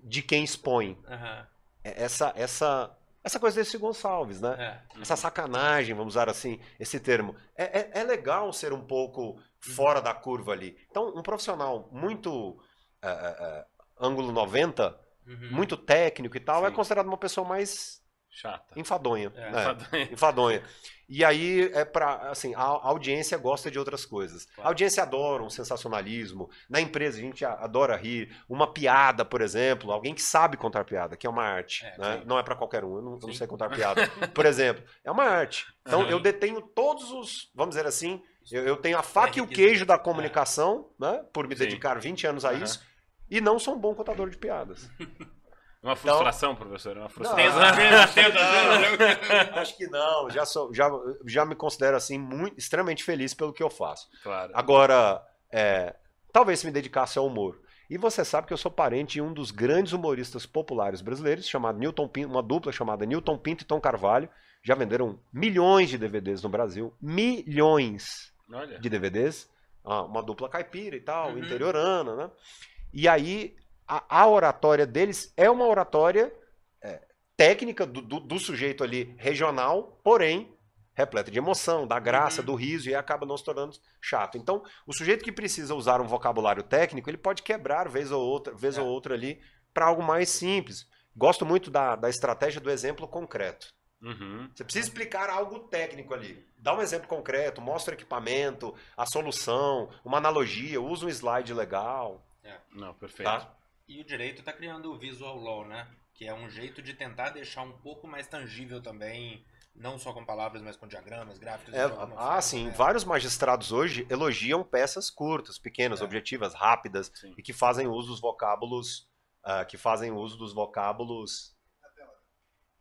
de quem expõe. Uhum. Essa, essa, essa coisa desse Gonçalves, né? É. Essa sacanagem, vamos usar assim, esse termo. É, é, é, legal ser um pouco fora da curva ali. Então, um profissional muito uh, uh, ângulo 90 uhum. muito técnico e tal, é Sim. é considerado uma pessoa mais chata, enfadonha, é. né? enfadonha. enfadonha. E aí é para assim, a, audiência gosta de outras coisas. Claro. A audiência adora um sensacionalismo. Na empresa a gente adora rir, uma piada, por exemplo, alguém que sabe contar piada, que é uma arte, é, né? Não é para qualquer um, eu não, eu não, sei contar piada. Por exemplo, é uma arte. Então uhum. eu detenho todos os, vamos dizer assim, eu, eu tenho a faca e o queijo da comunicação, né? Por me Sim. dedicar 20 anos a uhum. isso e não sou um bom contador de piadas. É uma frustração, então, professor? Uma frustração. acho que não. Já, sou, já, já me considero assim muito, extremamente feliz pelo que eu faço. Claro. Agora, é, talvez se me dedicasse ao humor. E você sabe que eu sou parente de um dos grandes humoristas populares brasileiros, chamado Newton Pinto, uma dupla chamada Newton Pinto e Tom Carvalho. Já venderam milhões de DVDs no Brasil. Milhões Olha. de DVDs. ah, uma dupla caipira e tal, Uhum. interiorana, né? E aí a, a oratória deles é uma oratória é, técnica do, do- do sujeito ali regional, porém repleta de emoção, da graça, Uhum. do riso e acaba não se tornando chato. Então, o sujeito que precisa usar um vocabulário técnico, ele pode quebrar vez ou outra, vez É. ou outra ali para algo mais simples. Gosto muito da, da estratégia do exemplo concreto. Uhum. Você precisa explicar algo técnico ali. Dá um exemplo concreto, mostra o equipamento, a solução, uma analogia, usa um slide legal. Não, perfeito. Tá? E o direito está criando o Visual Law, né? Que é um jeito de tentar deixar um pouco mais tangível também, não só com palavras, mas com diagramas, gráficos. É, ah, forma, sim. né? Vários magistrados hoje elogiam peças curtas, pequenas, É. objetivas, rápidas Sim. e que fazem uso dos vocábulos, ah, que fazem uso dos vocábulos.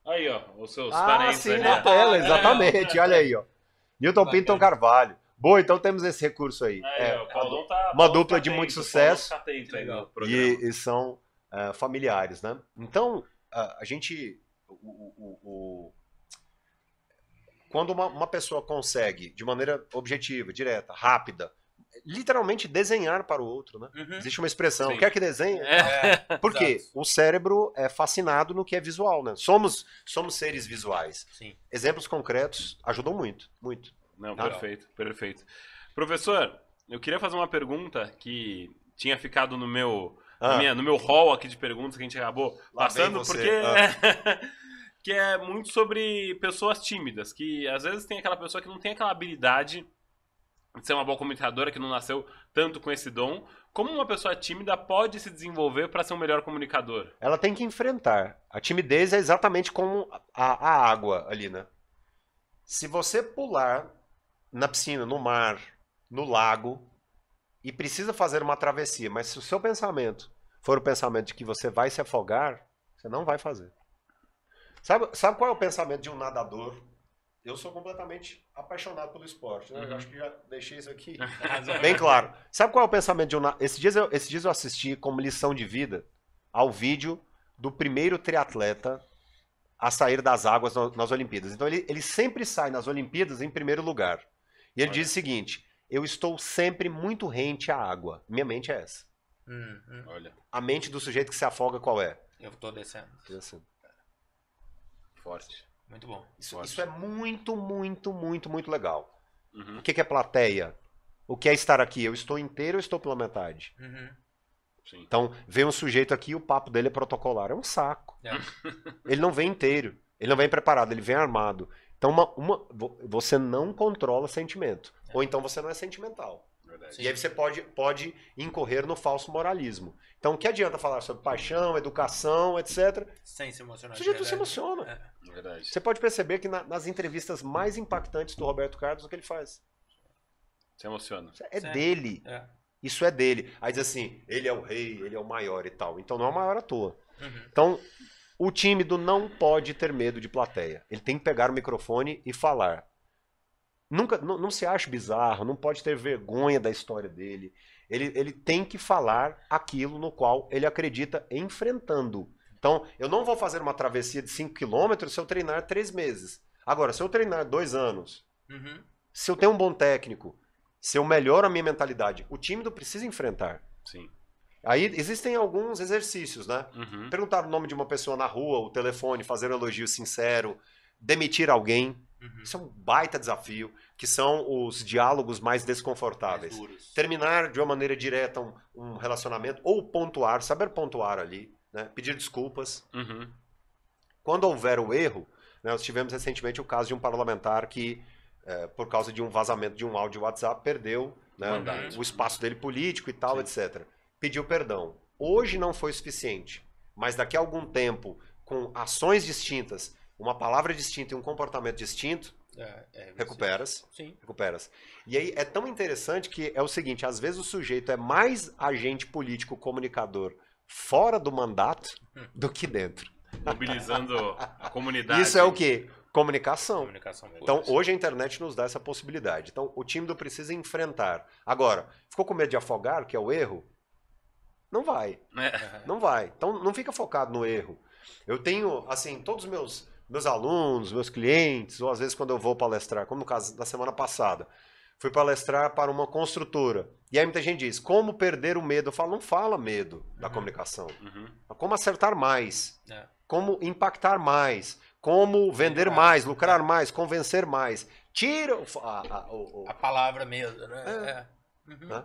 Aí, ó, os seus Ah, parentes sim, ali. na tela, É, exatamente. Olha aí, ó. Newton. Pinton Carvalho. Boa, então temos esse recurso aí. É, ó, o Paulão tá- uma Paulão dupla tá de muito atento, o sucesso. Tá atento Legal. e, e são ah, familiares, né? Então, ah, a gente. o- o- o- quando uma, uma pessoa consegue, de maneira objetiva, direta, rápida, literalmente desenhar para o outro, né? Uhum. Existe uma expressão, Sim. quer que desenhe? É, Por quê? exato. O cérebro é fascinado no que é visual, né? Somos, somos seres visuais. Sim. Exemplos concretos ajudam muito, muito. Não, Tá. perfeito, perfeito. Professor, eu queria fazer uma pergunta que tinha ficado no meu, Ah. minha- no meu hall aqui de perguntas que a gente acabou Lá passando, porque Ah. que é muito sobre pessoas tímidas, que às vezes tem aquela pessoa que não tem aquela habilidade de ser uma boa comunicadora, que não nasceu tanto com esse dom. Como uma pessoa tímida pode se desenvolver para ser um melhor comunicador? Ela tem que enfrentar. A timidez é exatamente como a, a água ali, né? Se você pular na piscina, no mar, no lago, e precisa fazer uma travessia, mas se o seu pensamento for o pensamento de que você vai se afogar, você não vai fazer. Sabe, sabe qual é o pensamento de um nadador? Eu sou completamente apaixonado pelo esporte, né? Eu Uhum. acho que já deixei isso aqui bem claro. Sabe qual é o pensamento de um na- esses dias eu, esses dias eu assisti como lição de vida ao vídeo do primeiro triatleta a sair das águas nas Olimpíadas. Então ele, ele sempre sai nas Olimpíadas em primeiro lugar. E ele Olha. diz o seguinte: eu estou sempre muito rente à água. Minha mente é essa. Hum, hum. Olha, A mente do sujeito que se afoga qual é? Eu tô descendo. Assim, forte. Muito bom. Isso, Forte. isso é muito, muito, muito, muito legal. Uhum. O que que é plateia? O que é estar aqui? Eu estou inteiro ou estou pela metade? Uhum. Sim. Então, vem um sujeito aqui e o papo dele é protocolar. É um saco. É. Ele não vem inteiro. Ele não vem preparado, ele vem armado. Então, uma, uma- vo- você não controla sentimento. É. Ou então você não é sentimental. Verdade. E aí você pode, pode incorrer no falso moralismo. Então, o que adianta falar sobre paixão, educação, etc. Sem se emocionar. O de sujeito se emociona. É. Verdade. Você pode perceber que na- nas entrevistas mais impactantes do Roberto Carlos, o que ele faz? Se emociona. É Certo. dele. É. Isso é dele. Aí diz assim, ele é o rei, ele é o maior e tal. Então não é o maior à toa. Uhum. Então, o tímido não pode ter medo de plateia. Ele tem que pegar o microfone e falar. Nunca, não, não se acha bizarro, não pode ter vergonha da história dele. Ele, ele tem que falar aquilo no qual ele acredita enfrentando. Então, eu não vou fazer uma travessia de 5 km se eu treinar três meses. Agora, se eu treinar dois anos, Uhum. se eu tenho um bom técnico, se eu melhoro a minha mentalidade, o tímido precisa enfrentar. Sim. Aí existem alguns exercícios, né? Uhum. Perguntar o nome de uma pessoa na rua, o telefone, fazer um elogio sincero, demitir alguém. Uhum. Isso é um baita desafio, que são os diálogos mais Mais desconfortáveis. duros. Terminar de uma maneira direta um, um relacionamento, ou pontuar, saber pontuar ali, né? pedir desculpas. Uhum. Quando houver o erro, né, nós tivemos recentemente o caso de um parlamentar que, eh, por causa de um vazamento de um áudio WhatsApp, perdeu né, o espaço dele político e tal, Sim. etc. Pediu perdão. Hoje não foi suficiente, mas daqui a algum tempo, com ações distintas, uma palavra distinta e um comportamento distinto, É, é, recuperas. Sim. Recuperas. E aí é tão interessante que é o seguinte: às vezes o sujeito é mais agente político comunicador fora do mandato do que dentro. Mobilizando a comunidade. Isso é o quê? Comunicação. Comunicação. Então, hoje a internet nos dá essa possibilidade. Então, o tímido precisa enfrentar. Agora, ficou com medo de afogar, que é o erro? Não vai, É. não vai. Então, não fica focado no erro. Eu tenho, assim, todos os meus, meus alunos, meus clientes, ou às vezes quando eu vou palestrar, como no caso da semana passada, fui palestrar para uma construtora. E aí muita gente diz, como perder o medo? Eu falo, não fala medo da Uhum. comunicação. Uhum. Como acertar mais. É. Como impactar mais. Como vender Lucrar. mais, lucrar mais, convencer mais. Tira o, a- a- o- o- A palavra mesmo, né? É. É. Uhum. Né?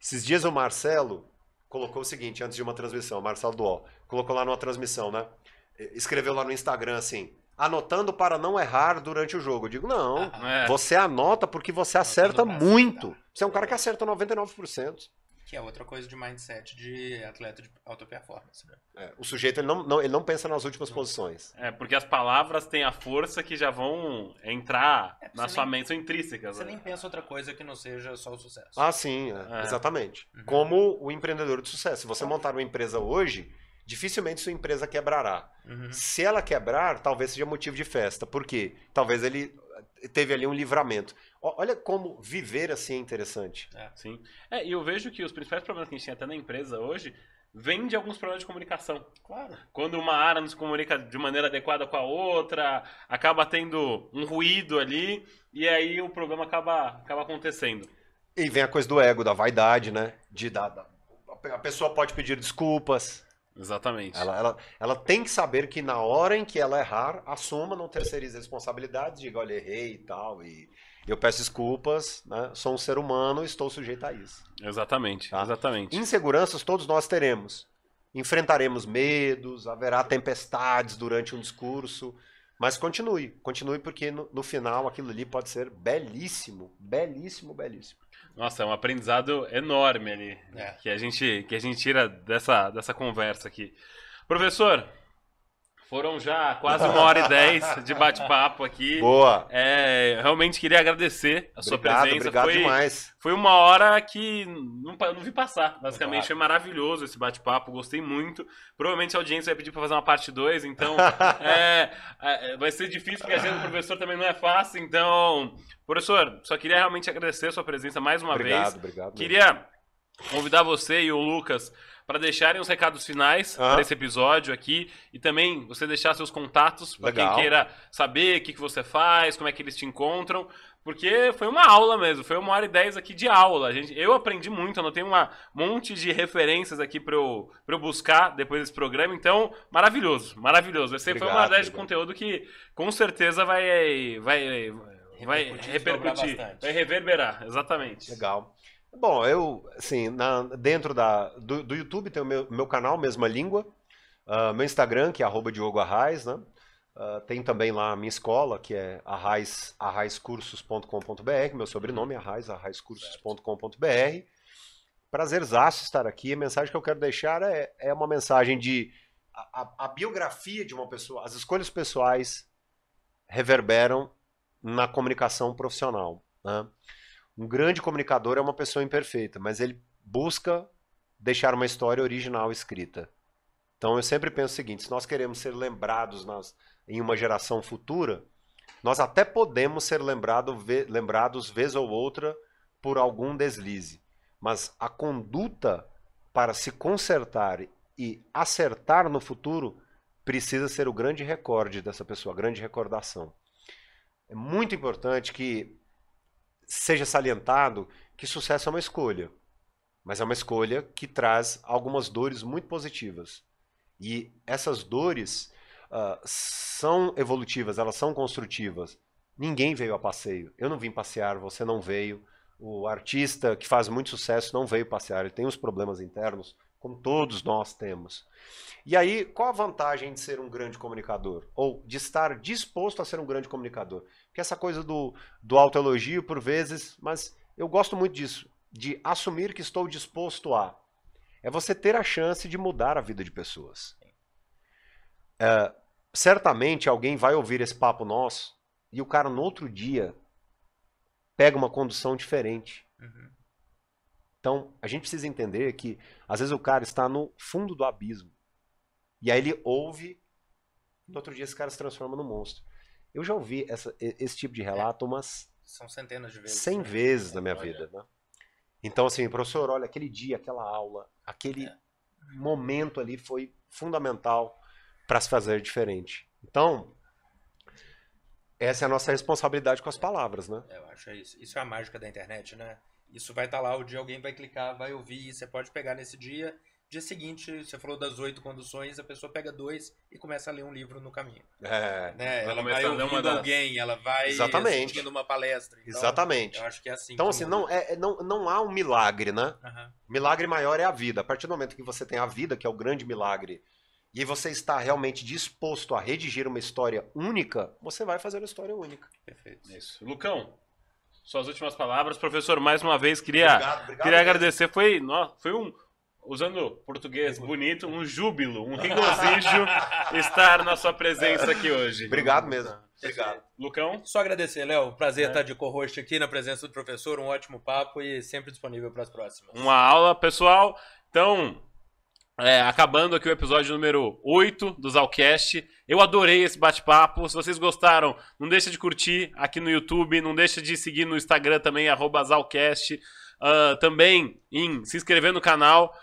Esses dias o Marcelo colocou o seguinte, antes de uma transmissão, Marcelo Duó, colocou lá numa transmissão, né? Escreveu lá no Instagram assim, anotando para não errar durante o jogo. Eu digo, não, É. você anota porque você acerta muito. Você é um cara que acerta 99%. Que é outra coisa de mindset de atleta de alta performance. Né? É, o sujeito ele não, não- ele não pensa nas últimas posições. É, porque as palavras têm a força que já vão entrar É, na sua nem- mente, são intrínsecas. Você né? nem pensa outra coisa que não seja só o sucesso. Ah, sim, é, É. exatamente. Uhum. Como o empreendedor de sucesso. Se você montar uma empresa hoje, dificilmente sua empresa quebrará. Uhum. Se ela quebrar, talvez seja motivo de festa. Por quê? Talvez ele teve ali um livramento. Olha como viver assim é interessante. Sim. É, e eu vejo que os principais problemas que a gente tem até na empresa hoje vêm de alguns problemas de comunicação. Claro. Quando uma área não se comunica de maneira adequada com a outra, acaba tendo um ruído ali, e aí o problema acaba, acaba acontecendo. E vem a coisa do ego, da vaidade, né? De dar, da- a pessoa pode pedir desculpas. Exatamente. Ela, ela, ela tem que saber que na hora em que ela errar, assuma, não terceirize responsabilidades, diga, olha, errei e tal, e eu peço desculpas, né? Sou um ser humano, estou sujeito a isso. Exatamente, Tá. exatamente. Inseguranças todos nós teremos. Enfrentaremos medos, haverá tempestades durante um discurso, mas continue, continue porque no, no final aquilo ali pode ser belíssimo, belíssimo, belíssimo. Nossa, é um aprendizado enorme ali É. que a gente que a gente tira dessa, dessa conversa aqui. Professor, foram já quase uma hora e dez de bate-papo aqui. Boa! É, realmente queria agradecer a sua Obrigado, presença. obrigado foi, demais. foi uma hora que não, não vi passar, basicamente. Obrigado. Foi maravilhoso esse bate-papo, gostei muito. Provavelmente a audiência vai pedir para fazer uma parte 2, então é, é, vai ser difícil, porque a agenda do professor também não é fácil. Então, professor, só queria realmente agradecer a sua presença mais uma Obrigado, vez. obrigado. mesmo. Queria convidar você e o Lucas para deixarem os recados finais Aham. para esse episódio aqui e também você deixar seus contatos para quem queira saber o que, que você faz, como é que eles te encontram, porque foi uma aula mesmo, foi uma hora e dez aqui de aula. A gente, eu aprendi muito, tenho um monte de referências aqui para eu, pra eu buscar depois desse programa, então maravilhoso, maravilhoso. Esse foi uma Obrigado, hora de obrigado. conteúdo que com certeza vai, vai, vai Repercutir, repercutir, vai reverberar, exatamente. Legal. Bom, eu, assim, na- dentro da, do, do YouTube tem o meu, meu canal, Mesma Língua, ah, meu Instagram, que é arroba Diogo Arraes, né? Ah, tem também lá a minha escola, que é arraiz, arraizcursos.com.br, meu sobrenome é arraiz, arraizcursos.com.br. Prazerzaço estar aqui. A mensagem que eu quero deixar é, é uma mensagem de... A, a- a biografia de uma pessoa, as escolhas pessoais reverberam na comunicação profissional, né? Um grande comunicador é uma pessoa imperfeita, mas ele busca deixar uma história original escrita. Então eu sempre penso o seguinte: se nós queremos ser lembrados nas- em uma geração futura, nós até podemos ser lembrado, ve- lembrados vez ou outra por algum deslize. Mas a conduta para se consertar e acertar no futuro precisa ser o grande recorde dessa pessoa, a grande recordação. É muito importante que seja salientado que sucesso é uma escolha, mas é uma escolha que traz algumas dores muito positivas. E essas dores ah, são evolutivas, elas são construtivas. Ninguém veio a passeio. Eu não vim passear, você não veio. O artista que faz muito sucesso não veio passear, ele tem os problemas internos, como todos nós temos. E aí, qual a vantagem de ser um grande comunicador? Ou de estar disposto a ser um grande comunicador? Porque essa coisa do, do autoelogio, por vezes, mas eu gosto muito disso, de assumir que estou disposto a. É você ter a chance de mudar a vida de pessoas. É, certamente alguém vai ouvir esse papo nosso e o cara no outro dia pega uma condução diferente. Uhum. Então, a gente precisa entender que às vezes o cara está no fundo do abismo. E aí ele ouve, no outro dia esse cara se transforma num monstro. Eu já ouvi essa- esse tipo de relato umas São centenas de vezes. 100 né? vezes na minha Olha, vida. Né? Então, assim, professor, olha, aquele dia, aquela aula, aquele É. momento ali foi fundamental para se fazer diferente. Então, Essa é a nossa responsabilidade com as palavras, né? É, eu acho isso. Isso é a mágica da internet, né? Isso vai estar lá, o dia alguém vai clicar, vai ouvir, você pode pegar nesse dia. Dia seguinte, você falou das oito conduções, a pessoa pega dois e começa a ler um livro no caminho. É, Né? Ela começar vai ouvindo das- alguém, ela vai Exatamente. assistindo uma palestra. Então, exatamente. Eu acho que é assim. Então, assim, não, é, é- não, não há um milagre, né? Aham. Milagre maior é a vida. A partir do momento que você tem a vida, que é o grande milagre, e você está realmente disposto a redigir uma história única, você vai fazer uma história única. Perfeito. Isso. Lucão, suas últimas palavras. Professor, mais uma vez, queria, Obrigado, obrigado queria agradecer. Foi, nó- foi um, usando português bonito, um júbilo, um regozijo estar na sua presença aqui hoje. Obrigado mesmo. Obrigado. Lucão, Só agradecer, Léo. Prazer É. estar de co-host aqui na presença do professor. Um ótimo papo e sempre disponível para as próximas. uma aula, pessoal. Então, é, acabando aqui o episódio número 8 do Zalcast. Eu adorei esse bate-papo. Se vocês gostaram, não deixa de curtir aqui no YouTube, não deixa de seguir no Instagram também, arroba Zalcast. Ah, também em se inscrever no canal.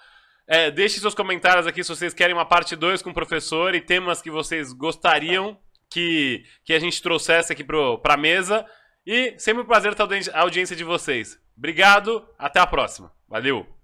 É, deixe seus comentários aqui se vocês querem uma parte 2 com o professor e temas que vocês gostariam que, que a gente trouxesse aqui para a mesa. E sempre um prazer audi- a audiência de vocês. Obrigado, até a próxima. Valeu!